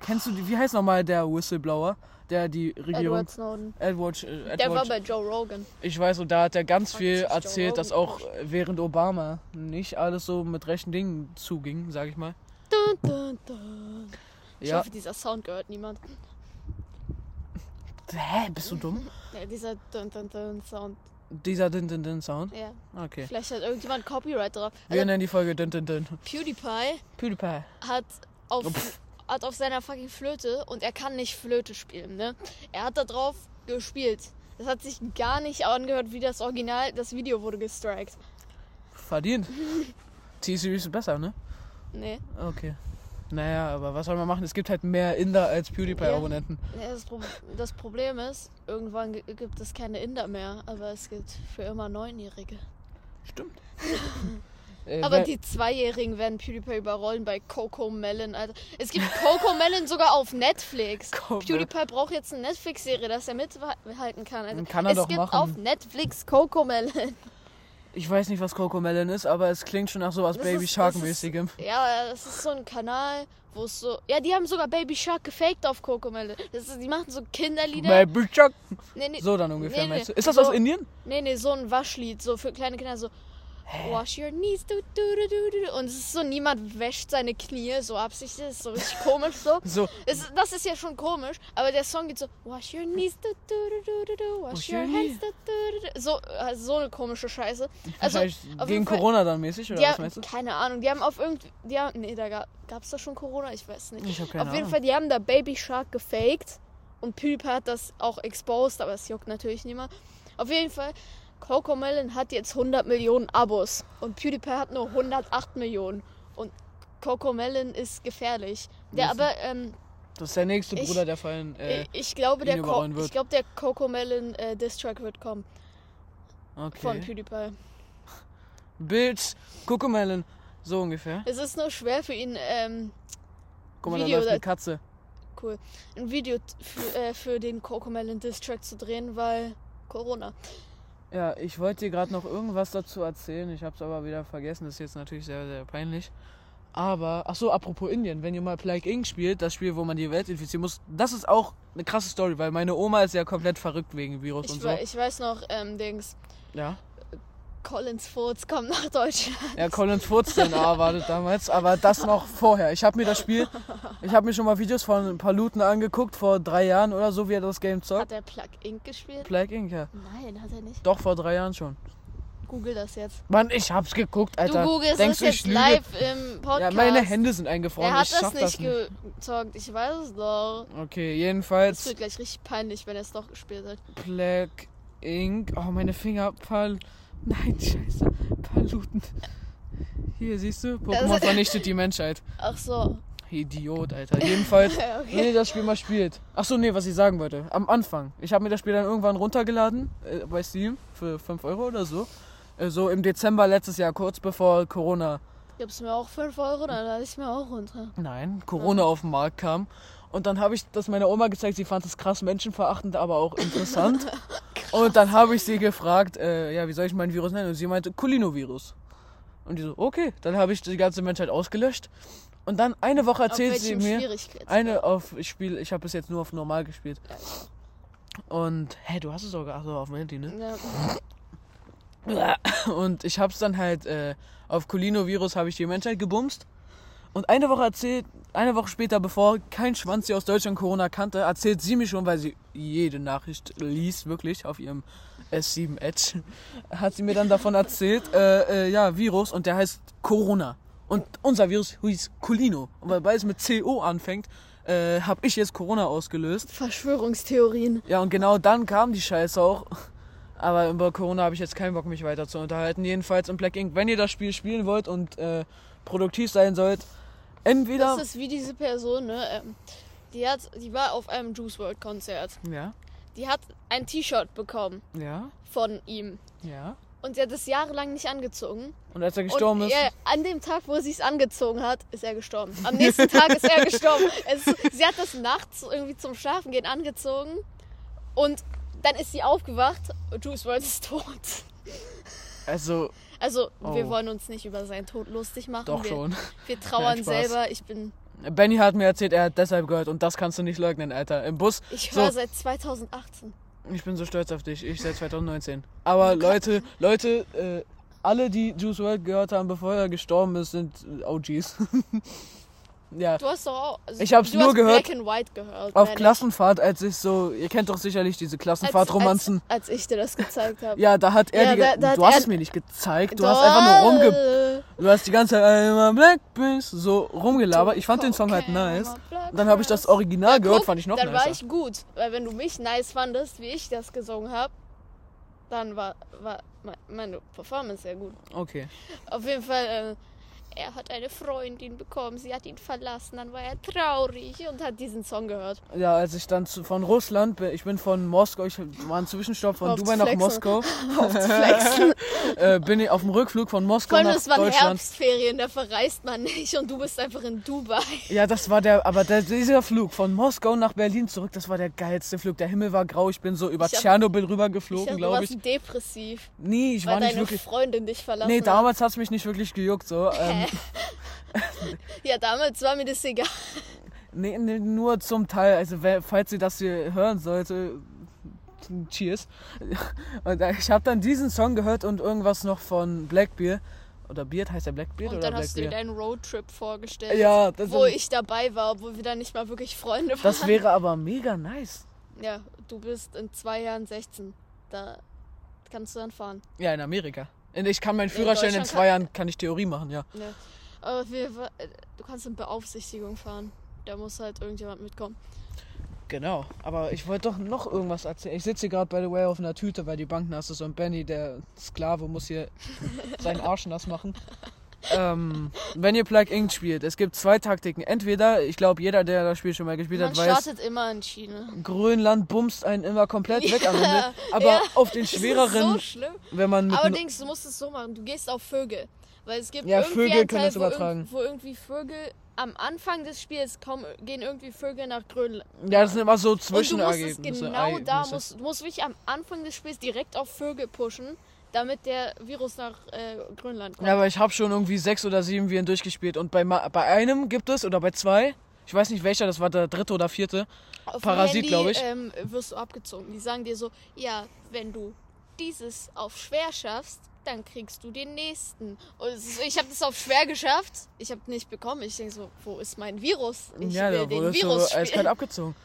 kennst du, die- wie heißt nochmal der Whistleblower, der die Regierung, Edward Snowden. Edward, äh, Der war Edward bei Joe Rogan. ich weiß, und da hat er ganz viel erzählt, dass auch während Obama nicht alles so mit rechten Dingen zuging, sag ich mal. Dun, dun, dun. Ich Ja. hoffe, dieser Sound gehört niemand. Hä, bist du dumm? Ja, dieser Dun, Dun, Dun Sound. Dieser Din Din Din Sound? Ja. Okay. Vielleicht hat irgendjemand Copyright drauf. Wir Also, nennen die Folge Din Din Din. PewDiePie PewDiePie. hat auf, pff. hat auf seiner fucking Flöte und er kann nicht Flöte spielen, ne? Er hat da drauf gespielt. Das hat sich gar nicht angehört wie das Original. Das Video wurde gestrikt. Verdient. (laughs) T-Series ist besser, ne? Nee. Okay. Naja, aber was soll man machen? Es gibt halt mehr Inder als PewDiePie-Abonnenten. Ja, das, Pro das Problem ist, irgendwann gi- gibt es keine Inder mehr, aber es gibt für immer Neunjährige. Stimmt. (laughs) Äh, Aber die Zweijährigen werden PewDiePie überrollen bei Coco Melon, Alter. Es gibt Coco Melon sogar auf Netflix. (laughs) PewDiePie braucht jetzt eine Netflix-Serie, dass er mithalten kann. Alter. Kann er es doch gibt machen. auf Netflix Coco Melon. Ich weiß nicht, was Coco Melon ist, aber es klingt schon nach sowas Das Baby Shark-mäßigem. Ja, das ist so ein Kanal, wo es so. Ja, die haben sogar Baby Shark gefaked auf Coco Melon. Das ist, die machen so Kinderlieder. Baby Shark. Nee, nee, So dann ungefähr, nee. meinst du? Ist das So- aus Indien? nee, nee, so ein Waschlied, so für kleine Kinder, so. Wash your knees, du, du, du, du, du. Und es ist so, niemand wäscht seine Knie so absichtlich. Das ist so richtig komisch so. So. Es, das ist ja schon komisch, aber der Song geht so, wash your knees, du, du, du, du, du, wash your hands, du, du, du, du. So, also so eine komische Scheiße. Also, gegen Fall- Corona dann mäßig, oder was meinst du? keine Ahnung, die haben auf irgendwie, die haben, nee, da gab es da schon Corona, ich weiß nicht. Ich hab keine auf jeden Ahnung. Fall, die haben da Baby Shark gefaked und PewDiePie hat das auch exposed, aber es juckt natürlich niemand. Auf jeden Fall, Coco Melon hat jetzt 100 Millionen Abos und PewDiePie hat nur 108 Millionen und Coco Melon ist gefährlich. Der aber, ähm, Das ist der nächste Ich- Bruder, der fallen. Äh, ich, ich glaube, der Co wird. ich glaube, der Coco Melon äh, Diss-Track wird kommen von okay. PewDiePie. Bitch, Coco Melon. So ungefähr. Es ist nur schwer für ihn, ähm, Guck mal, da Video, läuft da- eine Katze. cool, ein Video für, äh, für den Coco Melon Diss-Track zu drehen, weil Corona. Ja, ich wollte dir gerade noch irgendwas dazu erzählen. Ich habe es aber wieder vergessen. Das ist jetzt natürlich sehr, sehr peinlich. Aber, ach so, apropos Indien, wenn ihr mal Plague Inc. spielt, das Spiel, wo man die Welt infizieren muss, das ist auch eine krasse Story, weil meine Oma ist ja komplett verrückt wegen Virus Ich, und so. ich weiß noch, ähm, Dings, Ja. Collins Furz kommt nach Deutschland. Ja, Collins Furz den erwartet damals, aber das noch vorher. Ich habe mir das Spiel, ich habe mir schon mal Videos von Paluten angeguckt, vor drei Jahren oder so, wie er das Game zockt. Hat er Plug Inc. gespielt? Plague Inc., ja. Nein, hat er nicht. Doch, vor drei Jahren schon. Google das jetzt. Mann, ich hab's geguckt, Alter. du googelst Denkst das jetzt live im Podcast. Ja, meine Hände sind eingefroren. Er hat ich das nicht das nicht. gezockt, ich weiß es doch. Okay, Es jedenfalls wird gleich richtig peinlich, wenn er es doch gespielt hat. Plague Inc. Oh, meine Finger. Pal. Nein, scheiße. Paluten. Hier, siehst du? Pokémon vernichtet die Menschheit. Ach so. Idiot, Alter. Jedenfalls, (laughs) Okay. wenn ihr das Spiel mal spielt. Ach so, nee, was ich sagen wollte. Am Anfang. Ich habe mir das Spiel dann irgendwann runtergeladen äh, bei Steam für 5 Euro oder so. Äh, so im Dezember letztes Jahr, kurz bevor Corona Gibst du mir auch 5 Euro, dann lade ich mir auch runter. Nein, Corona auf den Markt kam. Und dann habe ich das meiner Oma gezeigt, sie fand es krass menschenverachtend, aber auch interessant. (laughs) und dann habe ich sie gefragt, äh, ja, wie soll ich mein Virus nennen? Und sie meinte, Kulinovirus. Und die so, okay, dann habe ich die ganze Menschheit ausgelöscht. Und dann eine Woche erzählt sie mir, eine auf, ich spiele, ich habe bis jetzt nur auf normal gespielt. Ja, Und, hä, du hast es sogar, ach so, auf dem Handy, ne? Ja. (laughs) Und ich hab's dann halt äh, auf Colino-Virus habe ich die Menschheit gebumst. Und eine Woche erzählt, eine Woche später, bevor kein Schwanz sie aus Deutschland Corona kannte, erzählt sie mir schon, weil sie jede Nachricht liest, wirklich auf ihrem S7 Edge, (laughs) hat sie mir dann davon erzählt, äh, äh, ja, Virus und der heißt Corona. Und unser Virus hieß Colino. Und weil beides mit CO anfängt, äh, habe ich jetzt Corona ausgelöst. Verschwörungstheorien. Ja, und genau dann kam die Scheiße auch. Aber über Corona habe ich jetzt keinen Bock, mich weiter zu unterhalten. Jedenfalls im Black Ink, wenn ihr das Spiel spielen wollt und äh, produktiv sein sollt, entweder. Das ist wie diese Person, ne? ähm, Die, hat, die war auf einem Juice World Konzert. ja, Die hat ein T-Shirt bekommen ja, von ihm. ja. Und sie hat es jahrelang nicht angezogen. Und als er gestorben und ist. Er, an dem Tag, wo sie es angezogen hat, ist er gestorben. Am nächsten Tag ist er gestorben. (laughs) Es, sie hat das nachts irgendwie zum Schlafengehen angezogen. Und dann ist sie aufgewacht und Juice WRLD ist tot. Also, Also, wir Oh. wollen uns nicht über seinen Tod lustig machen. doch wir, schon. Wir (laughs) trauern Spaß. selber. Ich bin. Benny hat mir erzählt, er hat deshalb gehört und das kannst du nicht leugnen, Alter. Im Bus. Ich So. höre seit 2018. Ich bin so stolz auf dich. Ich seit 2019. Aber Leute, Leute, äh, alle, die Juice WRLD gehört haben, bevor er gestorben ist, sind äh, OGs. (laughs) Ja. Du hast doch auch. Also Ich hab's nur hast gehört Black and White gehört. Auf Klassenfahrt, als ich so, ihr kennt doch sicherlich diese. Klassenfahrt-Romanzen. Als, als ich dir das gezeigt habe. Ja, da hat er Ja, die, da- da hat du hast er- es mir nicht gezeigt, du hast einfach nur rumge, du hast die ganze Zeit einmal Black Beast so rumgelabert. Ich fand den Song halt nice. Und dann habe ich das Original Ja, gehört, guck, fand ich noch Dann war nicer. ich gut, weil wenn du mich nice fandest, wie ich das gesungen habe, dann war, war me- meine Performance sehr gut. Okay. Auf jeden Fall, äh, er hat eine Freundin bekommen, sie hat ihn verlassen, dann war er traurig und hat diesen Song gehört. Ja, als ich dann zu, von Russland, bin, ich bin von Moskau, ich war ein Zwischenstopp von Auf Dubai nach. Moskau, (laughs) (laughs) äh, bin ich auf dem Rückflug von Moskau Vor allem, nach es waren Deutschland. Herbstferien, da verreist man nicht und du bist einfach in Dubai. Ja, das war der, aber der, dieser Flug von Moskau nach Berlin zurück, das war der geilste Flug. Der Himmel war grau, ich bin so über Ich hab- Tschernobyl Ich rübergeflogen, dachte, du glaube warst ich. depressiv, Nee, ich weil war nicht deine wirklich. Freundin dich verlassen Nee, damals hat es mich nicht wirklich gejuckt. So. (laughs) Ähm, (laughs) Ja, damals war mir das egal. nee, nee, nur zum Teil. Also, falls sie das hier hören sollte, cheers. Und äh, ich habe dann diesen Song gehört und irgendwas noch von Blackbeard. Oder Beard heißt der Blackbeard Und oder dann hast du dir deinen Roadtrip vorgestellt, Ja, wo ich dabei war, obwohl wir da nicht mal wirklich Freunde waren. das wäre aber mega nice. Ja, du bist in zwei Jahren 16. Da kannst du dann fahren. Ja, in Amerika. Ich kann meinen Führerschein in Deutschland zwei Jahren, kann ich Theorie machen, ja. Ja. Aber wir, du kannst in Beaufsichtigung fahren. Da muss halt irgendjemand mitkommen. Genau, aber ich wollte doch noch irgendwas erzählen. Ich sitze hier gerade, by the way, auf einer Tüte, weil die Bank nass ist und Benny, der Sklave, muss hier (laughs) seinen Arsch nass machen. Ähm, wenn ihr Plug Inc. spielt, es gibt zwei Taktiken. Entweder, ich glaube, jeder, der das Spiel schon mal gespielt Man hat, weiß, startet immer in China. Grönland bumst einen immer komplett weg am Ende. Aber ja. auf den (laughs) Das ist schwereren, so schlimm. wenn man mit. Aber no- Dings, du musst es so machen. Du gehst auf Vögel. Weil es gibt Ja, irgendwie Vögel einen Teil, das wo, irgend- wo irgendwie Vögel am Anfang des Spiels kommen, gehen irgendwie Vögel nach Grönland. ja, das sind immer so Und du musst es Zwischenergebnisse. genau da, musst, du musst wirklich am Anfang des Spiels direkt auf Vögel pushen, damit der Virus nach äh, Grönland kommt. Ja, aber ich habe schon irgendwie sechs oder sieben Viren durchgespielt und bei, bei einem gibt es oder bei zwei, ich weiß nicht welcher, das war der dritte oder vierte. Auf Parasit, Handy, glaub ich. Ähm, wirst du abgezogen. Die sagen dir so, ja, wenn du dieses auf schwer schaffst, dann kriegst du den nächsten. Und ist, ich habe das auf schwer geschafft. Ich habe nicht bekommen. Ich denke so, wo ist mein Virus? Ich ja, will da den Virus eiskalt spielen. abgezogen.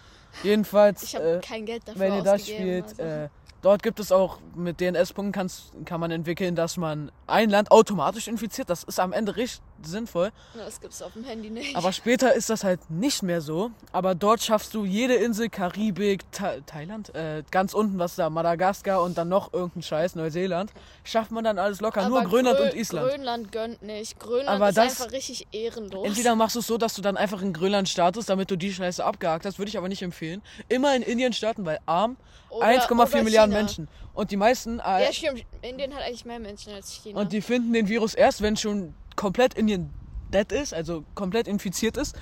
Jedenfalls, Ich habe äh, kein Geld dafür wenn ihr das spielt, also. äh, dort gibt es auch mit DNS-Punkten kann man entwickeln, dass man ein Land automatisch infiziert. Das ist am Ende richtig sinnvoll. Das gibt's auf dem Handy nicht. Aber später ist das halt nicht mehr so. Aber dort schaffst du jede Insel, Karibik, Tha Thailand, äh, ganz unten, was da, Madagaskar und dann noch irgendein Scheiß, Neuseeland, schafft man dann alles locker. Nur Aber Grönland Grö- und Island. Grönland gönnt nicht. Grönland Aber ist das- einfach richtig ehrenlos. Entweder machst du es so, dass du dann einfach in Grönland startest, damit du die Scheiße abgehakt hast, würde ich aber nicht empfehlen. Immer in Indien starten, weil arm, Oder- 1,4 oder Milliarden China. Menschen. Und die meisten, äh, Ja, stimmt. Indien hat eigentlich mehr Menschen als China. und die finden den Virus erst, wenn schon komplett Indien dead ist, also komplett infiziert ist.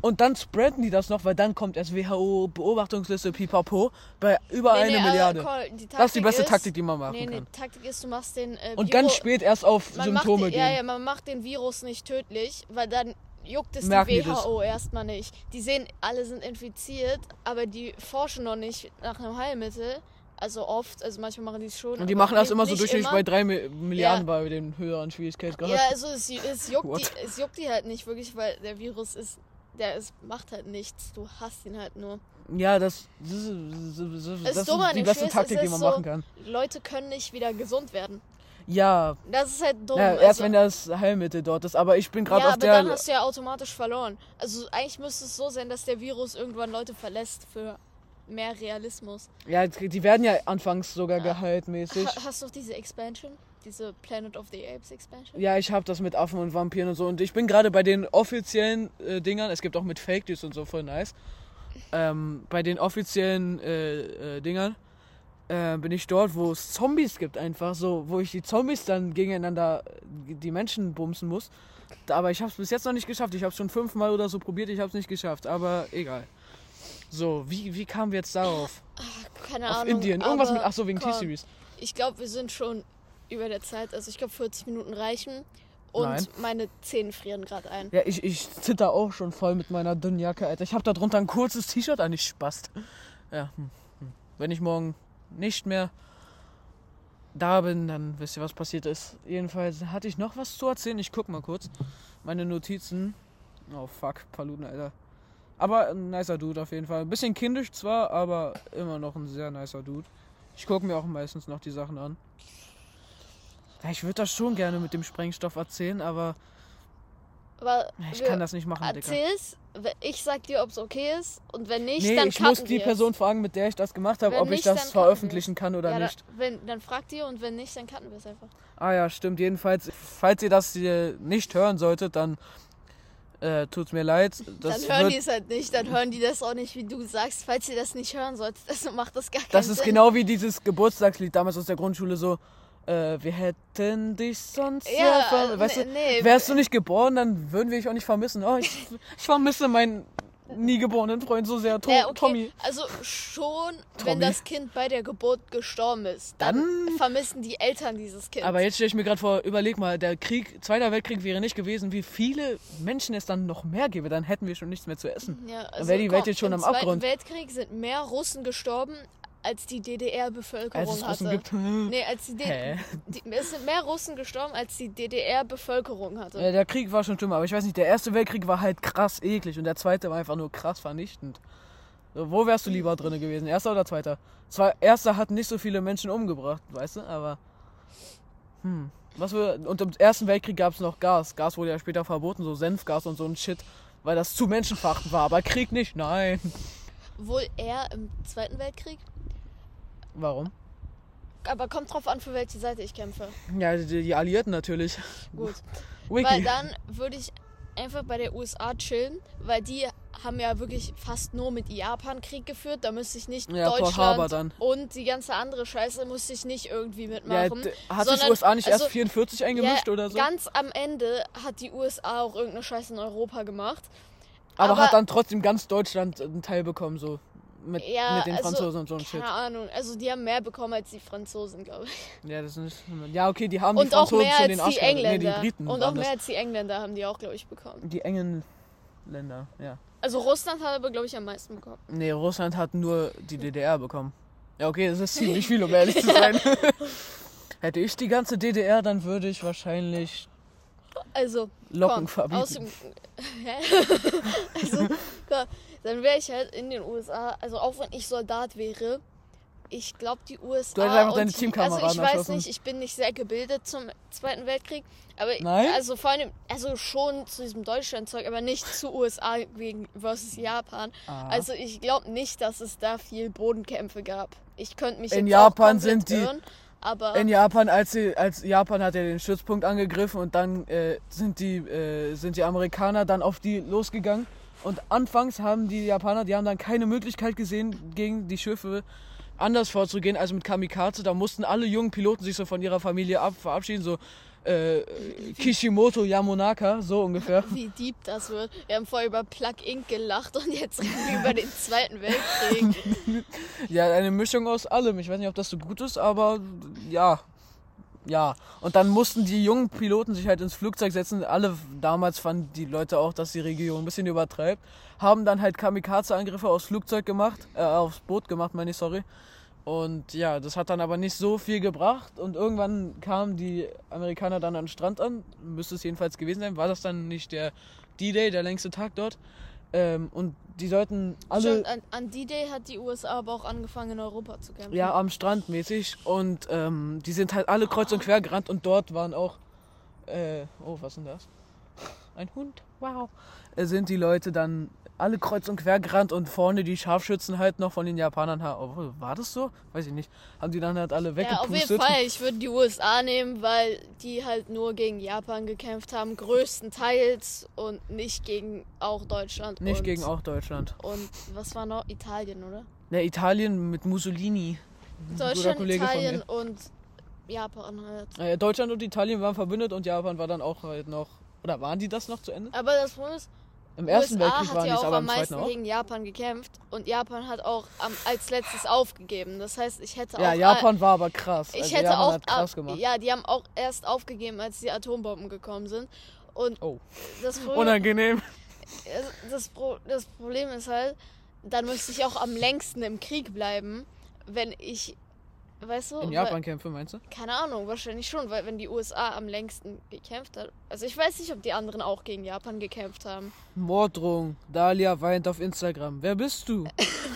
Und dann spreaden die das noch, weil dann kommt erst WHO, Beobachtungsliste, pipapo, bei über Nee, eine nee, aber Milliarde. die Das ist die beste ist- Taktik, die man machen Nee, nee, kann. die Taktik ist, du machst den äh, Und Viro- ganz spät erst auf man Symptome den- gehen. Ja, ja, man macht den Virus nicht tödlich, weil dann juckt es Merken die? WHO erstmal nicht. Die sehen, alle sind infiziert, aber die forschen noch nicht nach einem Heilmittel. Also oft, also manchmal machen die es schon. Und die machen das immer so durchschnittlich bei 3 Milliarden Ja. bei den höheren Schwierigkeitsgrad. Ja, also es, es, juckt die, es juckt die halt nicht wirklich, weil der Virus ist, der ist, macht halt nichts. Du hast ihn halt nur. Ja, das, das, ist- das, das, ist die beste Taktik, die man so- machen kann. Leute können nicht wieder gesund werden. Ja, Das ist halt dumm. ja erst also, wenn das Heilmittel dort ist. Aber ich bin gerade ja, auf aber der. dann hast du ja automatisch verloren. Also eigentlich müsste es so sein, dass der Virus irgendwann Leute verlässt für mehr Realismus. Ja, die werden ja anfangs sogar geheilt mäßig. Ha hast du diese Expansion? Diese Planet of the Apes Expansion? Ja, ich habe das mit Affen und Vampiren und so. Und ich bin gerade bei den offiziellen äh, Dingern. Es gibt auch mit Fake News und so voll nice. Ähm, bei den offiziellen äh, äh, Dingern äh, bin ich dort, wo es Zombies gibt, einfach so, wo ich die Zombies dann gegeneinander äh, die Menschen bumsen muss. Aber ich habe es bis jetzt noch nicht geschafft. Ich habe es schon fünfmal oder so probiert, ich habe es nicht geschafft. Aber egal. So, wie, wie kamen wir jetzt darauf? Keine Auf Ahnung. Indien. Irgendwas mit, ach so, wegen T-Series. Ich glaube, wir sind schon über der Zeit. Also ich glaube, 40 Minuten reichen. Und Nein. meine Zähne frieren gerade ein. Ja, ich, ich zitter auch schon voll mit meiner dünnen Jacke, Alter. Ich habe da drunter ein kurzes T-Shirt an, ich spast. Ja, hm, hm. wenn ich morgen nicht mehr da bin, dann wisst ihr, was passiert ist. Jedenfalls hatte ich noch was zu erzählen. Ich guck mal kurz. Meine Notizen. Oh fuck, Paluten, Alter. Aber ein nicer Dude auf jeden Fall. Ein bisschen kindisch zwar, aber immer noch ein sehr nicer Dude. Ich gucke mir auch meistens noch die Sachen an. Ja, ich würde das schon gerne mit dem Sprengstoff erzählen, aber Aber ich kann das nicht machen, Digga. Erzähl's, ich sag dir, ob es okay ist. Und wenn nicht, Nee, dann ich muss die. Person fragen, mit der ich das gemacht habe, ob ich nicht, das dann cutten veröffentlichen kann oder ja, nicht. Dann, wenn, dann fragt ihr und wenn nicht, dann cutten wir es einfach. Ah ja, stimmt. Jedenfalls, falls ihr das hier nicht hören solltet, dann äh, tut's mir leid. Das, dann hören die es halt nicht, dann hören die das auch nicht, wie du sagst. Falls ihr das nicht hören solltet, (laughs) das macht das gar keinen das ist Sinn. genau wie dieses Geburtstagslied damals aus der Grundschule so. Äh, wir hätten dich sonst ja, Ja, weißt nee, du, nee. wärst du nicht geboren, dann würden wir dich auch nicht vermissen. Oh, ich, (laughs) ich vermisse meinen nie geborenen Freund so sehr, to Ja, okay. Tommy. Also schon, Tommy. wenn das Kind bei der Geburt gestorben ist, dann, Dann- vermissen die Eltern dieses Kind. Aber jetzt stelle ich mir gerade vor, überleg mal, der Krieg, Zweiter Weltkrieg wäre nicht gewesen, wie viele Menschen es dann noch mehr gäbe, dann hätten wir schon nichts mehr zu essen. ja, Dann wäre die Welt komm, jetzt schon im am Abgrund. Zweiten Weltkrieg sind mehr Russen gestorben, als die DDR-Bevölkerung Als es Russen hatte. gibt. Nee, als die, D die Es sind mehr Russen gestorben, als die DDR-Bevölkerung hatte. Ja, der Krieg war schon schlimm, aber ich weiß nicht, der erste Weltkrieg war halt krass eklig und der zweite war einfach nur krass vernichtend. So, wo wärst du lieber drin gewesen, erster oder zweiter? Zwar, erster hat nicht so viele Menschen umgebracht, weißt du, aber. Hm. Was wir, und im Ersten Weltkrieg gab es noch Gas. Gas wurde ja später verboten, so Senfgas und so ein Shit, weil das zu menschenverachtend war. Aber Krieg nicht, nein. Wohl eher im Zweiten Weltkrieg. Warum? Aber kommt drauf an, für welche Seite ich kämpfe. Ja, die, die Alliierten natürlich. Gut. (laughs) Wiki. Weil dann würde ich einfach bei der USA chillen, weil die haben ja wirklich fast nur mit Japan Krieg geführt. Da müsste ich nicht Ja, Deutschland und die ganze andere Scheiße musste ich nicht irgendwie ja, mitmachen. d- hat sich sondern- USA nicht also, erst 44 eingemischt ja, oder so? Ganz am Ende hat die USA auch irgendeine Scheiße in Europa gemacht. aber, aber- hat dann trotzdem ganz Deutschland einen Teil bekommen, so. Mit, Ja, mit den also, Franzosen und so ein Shit. Keine Ahnung. Also die haben mehr bekommen als die Franzosen, glaube ich. Ja, das ist. Ja, okay, die haben die Und auch Franzosen mehr schon als den Arsch die. Engländer. Nee, die Briten. und auch mehr das. als die Engländer haben die auch, glaube ich, bekommen. Die engen Länder, ja. Also Russland hat aber, glaube ich, am meisten bekommen. Nee, Russland hat nur die DDR bekommen. Ja, okay, das ist ziemlich viel, um (laughs) ehrlich zu sein. (laughs) Hätte ich die ganze DDR, dann würde ich wahrscheinlich Also, Locken komm, aus verbieten. dem, (laughs) Hä? also, komm, dann wäre ich halt in den USA, also auch wenn ich Soldat wäre, ich glaube die USA Du hättest einfach deine Teamkameraden Also ich weiß nicht, ich bin nicht sehr gebildet zum Zweiten Weltkrieg, aber Nein? also vor allem, also schon zu diesem Deutschlandzeug, aber nicht zu USA wegen versus Japan. Ah. Also ich glaube nicht, dass es da viel Bodenkämpfe gab. Ich könnte mich In jetzt Japan auch sind die- irren, aber In Japan, als, sie, als Japan hat ja den Stützpunkt angegriffen und dann äh, sind, die, äh, sind die Amerikaner dann auf die losgegangen. Und anfangs haben die Japaner, die haben dann keine Möglichkeit gesehen, gegen die Schiffe anders vorzugehen als mit Kamikaze. Da mussten alle jungen Piloten sich so von ihrer Familie ab, verabschieden, so äh, Kishimoto Yamonaka, so ungefähr. (laughs) wie deep das wird. Wir haben vorher über Plug Inc. gelacht und jetzt reden wir über den Zweiten Weltkrieg. (laughs) Ja, eine Mischung aus allem. Ich weiß nicht, ob das so gut ist, aber ja. Ja. Und dann mussten die jungen Piloten sich halt ins Flugzeug setzen. Alle damals fanden die Leute auch, dass die Regierung ein bisschen übertreibt. Haben dann halt Kamikaze-Angriffe aufs Flugzeug gemacht, äh, aufs Boot gemacht, meine ich, sorry. Und ja, das hat dann aber nicht so viel gebracht. Und irgendwann kamen die Amerikaner dann an den Strand an. Müsste es jedenfalls gewesen sein. War das dann nicht der D-Day, der längste Tag dort? Ähm, und die sollten alle. Stimmt, an, an D-Day hat die USA aber auch angefangen, in Europa zu kämpfen. Ja, am Strand mäßig. Und ähm, die sind halt alle kreuz und quer gerannt und dort waren auch. Äh, oh, was ist denn das? Ein Hund, wow. Sind die Leute dann alle kreuz und quer gerannt und vorne die Scharfschützen halt noch von den Japanern. Oh, war das so? Weiß ich nicht. Haben die dann halt alle Ja, auf jeden weggepustet? Fall. Ich würde die USA nehmen, weil die halt nur gegen Japan gekämpft haben, größtenteils und nicht gegen auch Deutschland. nicht und, gegen auch Deutschland. Und was war noch? Italien, oder? Ja, Italien mit Mussolini. Deutschland, Italien und Japan halt. Deutschland und Italien waren verbündet und Japan war dann auch halt noch. Oder waren die das noch zu Ende? Aber das Problem ist, Im Ersten USA Weltkrieg hat waren die ja es, auch aber am im Zweiten meisten auch. gegen Japan gekämpft und Japan hat auch am, als letztes aufgegeben. Das heißt, ich hätte Ja, auch Japan war aber krass. Ich also hätte Japan auch hat krass gemacht. Ja, die haben auch erst aufgegeben, als die Atombomben gekommen sind. Und Oh. das Problem, Unangenehm. das, Pro, das Problem ist halt, dann müsste ich auch am längsten im Krieg bleiben, wenn ich weißt du? In weil- Japan kämpfe, meinst du? Keine Ahnung, wahrscheinlich schon, weil wenn die USA am längsten gekämpft hat. Also ich weiß nicht, ob die anderen auch gegen Japan gekämpft haben. Morddrohung. Dalia weint auf Instagram. Wer bist du?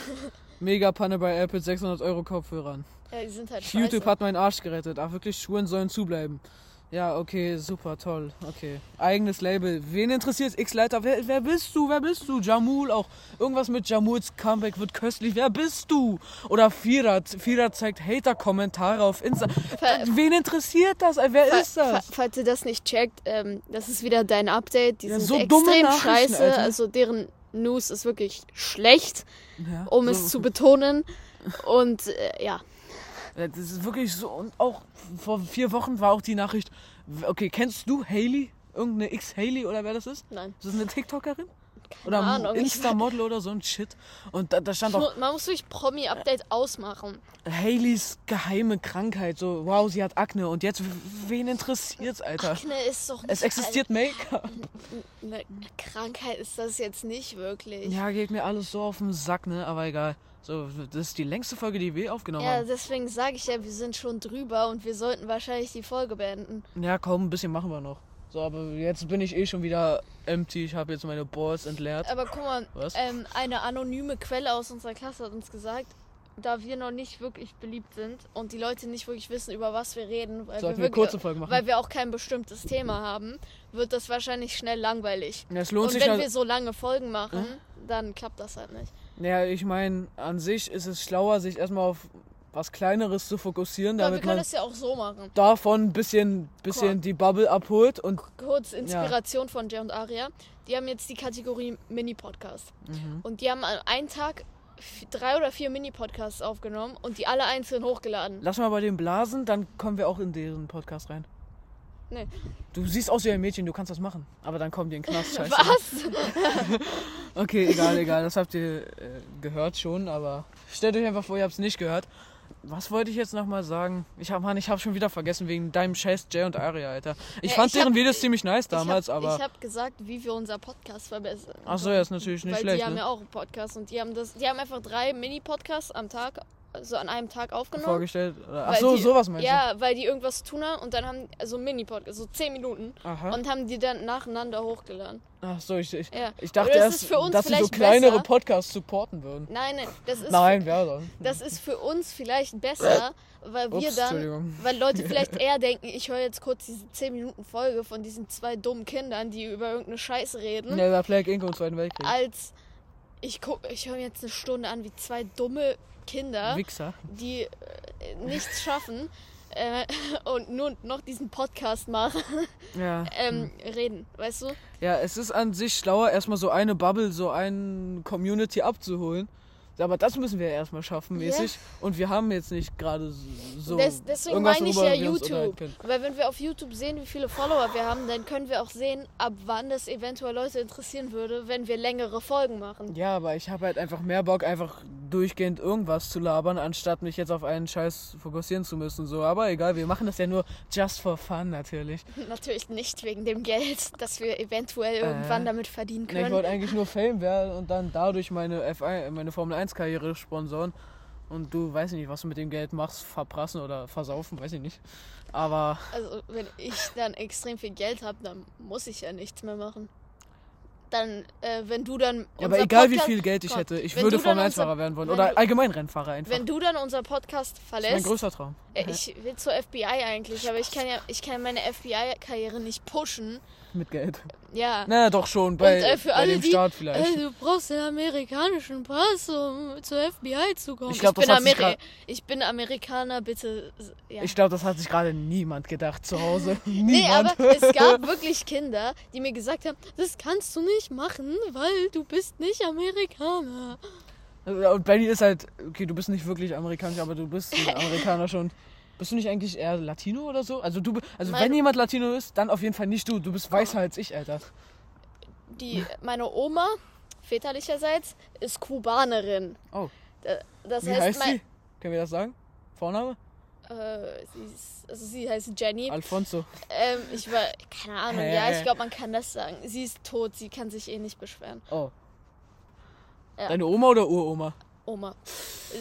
(laughs) Mega Panne bei Apple 600 Euro Kopfhörern. Ja, die sind halt scheiße. YouTube hat meinen Arsch gerettet. Ach, wirklich, Schuhen sollen zubleiben. Ja, okay, super, toll. Okay. Eigenes Label. Wen interessiert X-Leiter? Wer, wer bist du? Wer bist du? Jamul auch. Irgendwas mit Jamuls Comeback wird köstlich. Wer bist du? Oder Firat. Firat zeigt Hater-Kommentare auf Insta. Ver- Wen interessiert das? Ey, Wer Fa- ist das? fa- Falls ihr das nicht checkt, ähm, das ist wieder dein Update. Die Ja, sind so extrem scheiße. Alter. Also deren News ist wirklich schlecht, Ja, um so- es zu betonen. (laughs) Und äh, Ja, Das ist wirklich so. Und auch vor vier Wochen war auch die Nachricht. Okay, kennst du Haley? Irgendeine X-Haley oder wer das ist? nein. Das ist eine TikTokerin? Keine Oder Ahnung. Insta-Model oder so ein Shit. Und da, da stand auch Man muss wirklich Promi-Update ausmachen. Haleys geheime Krankheit. So, wow, sie hat Akne. Und jetzt, wen interessiert's, Alter? Akne ist doch nicht Es existiert Make-up. (laughs) Eine Krankheit ist das jetzt nicht wirklich. Ja, geht mir alles so auf den Sack, ne? Aber egal. So, das ist die längste Folge, die wir aufgenommen Ja, haben. deswegen sage ich ja, wir sind schon drüber und wir sollten wahrscheinlich die Folge beenden. Ja, kaum ein bisschen machen wir noch. So, aber jetzt bin ich eh schon wieder empty. Ich habe jetzt meine Balls entleert. Aber guck mal, ähm, eine anonyme Quelle aus unserer Klasse hat uns gesagt, da wir noch nicht wirklich beliebt sind und die Leute nicht wirklich wissen, über was wir reden, weil, wir, wir wirklich, kurze Folgen machen? weil wir auch kein bestimmtes Thema haben, wird das wahrscheinlich schnell langweilig. Ja, es lohnt Und sich wenn halt. wir so lange Folgen machen, dann klappt das halt nicht. Ja, ich meine, an sich ist es schlauer, sich erstmal auf was Kleineres zu fokussieren, Aber wir damit können man ja auch so machen. davon ein bisschen, bisschen Cool. die Bubble abholt und Kurz Inspiration von Jay und Aria. Die haben jetzt die Kategorie Mini-Podcast. Mhm. Und die haben an einem Tag drei oder vier Mini-Podcasts aufgenommen und die alle einzeln hochgeladen. lass mal bei den Blasen, dann kommen wir auch in deren Podcast rein. Nee. Du siehst aus wie ein Mädchen, du kannst das machen, aber dann kommen die in den Knast, scheiße. Was? (laughs) Okay, egal, egal, das habt ihr äh, gehört schon, aber stellt euch einfach vor, ihr habt es nicht gehört. Was wollte ich jetzt nochmal sagen? Ich hab, Mann, ich hab schon wieder vergessen wegen deinem Scheiß Jay und Aria, Alter. Ich Ja, fand ich hab- deren Videos ziemlich nice damals, ich hab, aber. Ich habe gesagt, wie wir unser Podcast verbessern. Ach so, ja, ist natürlich nicht Weil schlecht, die haben ne? ja auch einen Podcast und die haben das, die haben einfach drei Mini-Podcasts am Tag, also an einem Tag aufgenommen. Vorgestellt. Oder- Ach so, die, sowas meinst Ja, weil die irgendwas zu tun haben und dann haben, also Mini-Podcast, so zehn Minuten. du? Aha. Und haben die dann nacheinander hochgeladen. Ach so, ich, ich, Ja. ich dachte erst, ist für uns dass sie so kleinere besser. Podcasts supporten würden. Nein, nein, das ist, Nein, wer dann? das ist für uns vielleicht besser, weil wir Ups, dann, Entschuldigung. weil Leute (laughs) vielleicht eher denken, ich höre jetzt kurz diese 10 Minuten Folge von diesen zwei dummen Kindern, die über irgendeine Scheiße reden, Ja, der Plague Inc. und Zweiten Weltkrieg. als ich guck, ich höre mir jetzt eine Stunde an, wie zwei dumme Kinder, Wichser. die äh, nichts schaffen äh, (laughs) und nur noch diesen Podcast machen, (laughs) Ja. ähm, reden, weißt du? Ja, es ist an sich schlauer, erstmal so eine Bubble, so eine Community abzuholen. Aber das müssen wir erstmal schaffen, mäßig. Und wir haben jetzt nicht gerade so. Des, deswegen irgendwas, meine ich ja YouTube. können. Weil wenn wir auf YouTube sehen, wie viele Follower wir haben, dann können wir auch sehen, ab wann das eventuell Leute interessieren würde, wenn wir längere Folgen machen. Ja, aber ich habe halt einfach mehr Bock, einfach durchgehend irgendwas zu labern, anstatt mich jetzt auf einen Scheiß fokussieren zu müssen. So, aber egal, wir machen das ja nur just for fun natürlich. (laughs) Natürlich nicht wegen dem Geld, das wir eventuell irgendwann damit verdienen Nee, ich können. wollte eigentlich nur Fame werden und dann dadurch meine F1, meine Formel 1 Karriere sponsoren. Und du weißt nicht, was du mit dem Geld machst, verprassen oder versaufen, weiß ich nicht. Aber Also wenn ich dann extrem viel Geld habe, dann muss ich ja nichts mehr machen. Dann, äh, wenn du dann. Ja, aber egal wie Podcast- viel Geld ich hätte, ich würde du dann Formel unser- 1-Fahrer werden wollen. Oder allgemein Rennfahrer einfach. Wenn du dann unser Podcast das ist mein verlässt. größter Traum. Äh, Ich will zur FBI eigentlich, aber ich kann ja, ich kann meine FBI-Karriere nicht pushen. Mit Geld. Ja. Na, doch schon, bei, Und äh, für bei dem die, Staat vielleicht. äh, du brauchst den amerikanischen Pass, um zur FBI zu kommen. Ich glaub, das bin, Ameri ich bin Amerikaner, bitte. Ja. Ich glaube, das hat sich gerade niemand gedacht zu Hause. (laughs) nee, niemand. aber es gab (laughs) wirklich Kinder, die mir gesagt haben, das kannst du nicht machen, weil du bist nicht Amerikaner. Und Benny ist halt, okay, du bist nicht wirklich amerikanisch, aber du bist ein (laughs) Amerikaner schon. Bist du nicht eigentlich eher Latino oder so? Also du, also Meine- wenn jemand Latino ist, dann auf jeden Fall nicht du. Du bist weißer als ich, Alter. Die, meine Oma, väterlicherseits, ist Kubanerin. Oh. Da- Das Wie heißt, heißt mein, sie? Können wir das sagen? Vorname? Äh, sie, ist, also sie heißt Jenny. Alfonso. Ähm, ich war, keine Ahnung, Hä? ja, ich glaube, man kann das sagen. Sie ist tot, sie kann sich eh nicht beschweren. Oh. Ja. Deine Oma oder Uroma? Oma.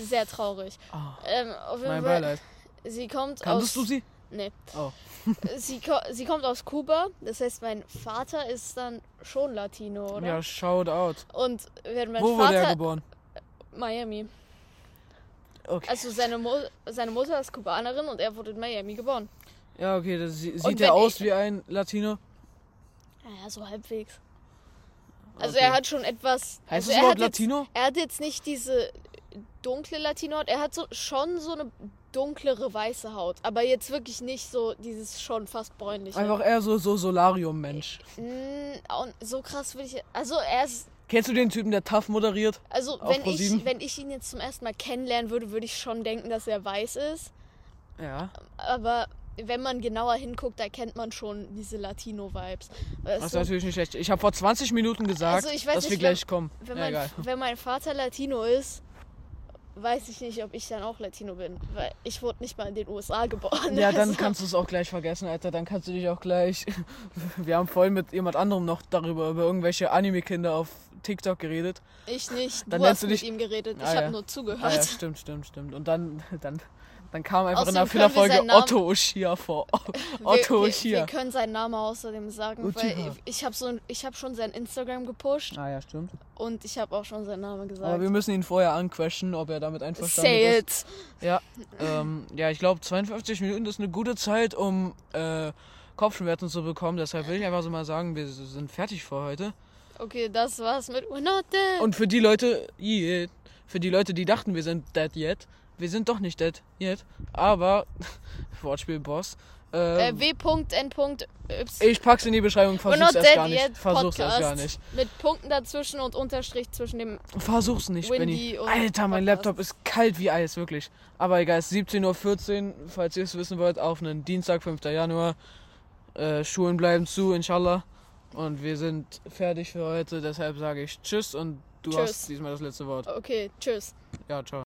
Sehr traurig. Oh, Ähm, auf jeden mein Fall, Beileid. Sie kommt Kanntest aus. du sie? Nee. Oh. (laughs) Sie, ko sie kommt aus Kuba. Das heißt, mein Vater ist dann schon Latino, oder? Ja, shout out. Und wenn mein Wo wurde er Vater. geboren? Miami. Okay. Also seine, Mu seine Mutter ist Kubanerin und er wurde in Miami geboren. Ja, okay, das sie- sieht er aus ich- wie ein Latino? Ja, so halbwegs. Also Okay. er hat schon etwas. Heißt also es er überhaupt hat jetzt, Latino? Er hat jetzt nicht diese dunkle Latino-Haut. Er hat so, schon so eine dunklere weiße Haut. Aber jetzt wirklich nicht so dieses schon fast bräunliche. Einfach eher so, so Solarium-Mensch. Mm, auch so krass würde ich. Also er ist. Kennst du den Typen, der TAF moderiert? Also wenn ich, wenn ich ihn jetzt zum ersten Mal kennenlernen würde, würde ich schon denken, dass er weiß ist. Ja. Aber wenn man genauer hinguckt, erkennt man schon diese Latino-Vibes. Das ist natürlich nicht schlecht. Ich habe vor 20 Minuten gesagt, Also ich weiß dass wir nicht, gleich kommen. Wenn ja, mein, wenn mein Vater Latino ist, weiß ich nicht, ob ich dann auch Latino bin. Weil ich wurde nicht mal in den USA geboren. Ja, (laughs) dann Also, kannst du es auch gleich vergessen, Alter. Dann kannst du dich auch gleich. (laughs) Wir haben vorhin mit jemand anderem noch darüber, über irgendwelche Anime-Kinder auf TikTok geredet. Ich nicht. Dann du hast du mit dich- ihm geredet. Ich Ah, habe ja. nur Ah, zugehört. ja, stimmt, stimmt, stimmt. Und dann, dann, dann kam einfach in Außerdem der können wir Fehlerfolge Otto Oshia vor. (laughs) wir, Otto wir, wir Oshia. können seinen Namen außerdem sagen, Uchiha. weil ich habe so, ich habe schon sein Instagram gepusht Ah ja, stimmt. und ich habe auch schon seinen Namen Aber gesagt. wir müssen ihn vorher anquestionen, ob er damit einverstanden Say ist. it. Ja, ähm, ja, ich glaube 52 Minuten ist eine gute Zeit, um äh, Kopfschmerzen zu bekommen. Deshalb will ich einfach so mal sagen, wir sind fertig für heute. Okay, das war's mit We're Not Dead. Und für die Leute, yeah, für die Leute, die dachten, wir sind dead yet, wir sind doch nicht dead yet. Aber (laughs) Wortspiel Boss. äh, Äh, W.N.Y. ich pack's in die Beschreibung, versuch's erst gar nicht. Versuch's erst gar nicht. Mit Punkten dazwischen und Unterstrich zwischen dem Versuch's nicht, Windy Benny. Alter, mein Podcast. Laptop ist kalt wie Eis, wirklich. Aber egal, es ist 17.14 Uhr, falls ihr es wissen wollt, auf einen Dienstag, 5. Januar. Äh, Schulen bleiben zu, inshallah. Und wir sind fertig für heute, deshalb sage ich Tschüss und du Tschüss. hast diesmal das letzte Wort. Okay, tschüss. Ja, ciao.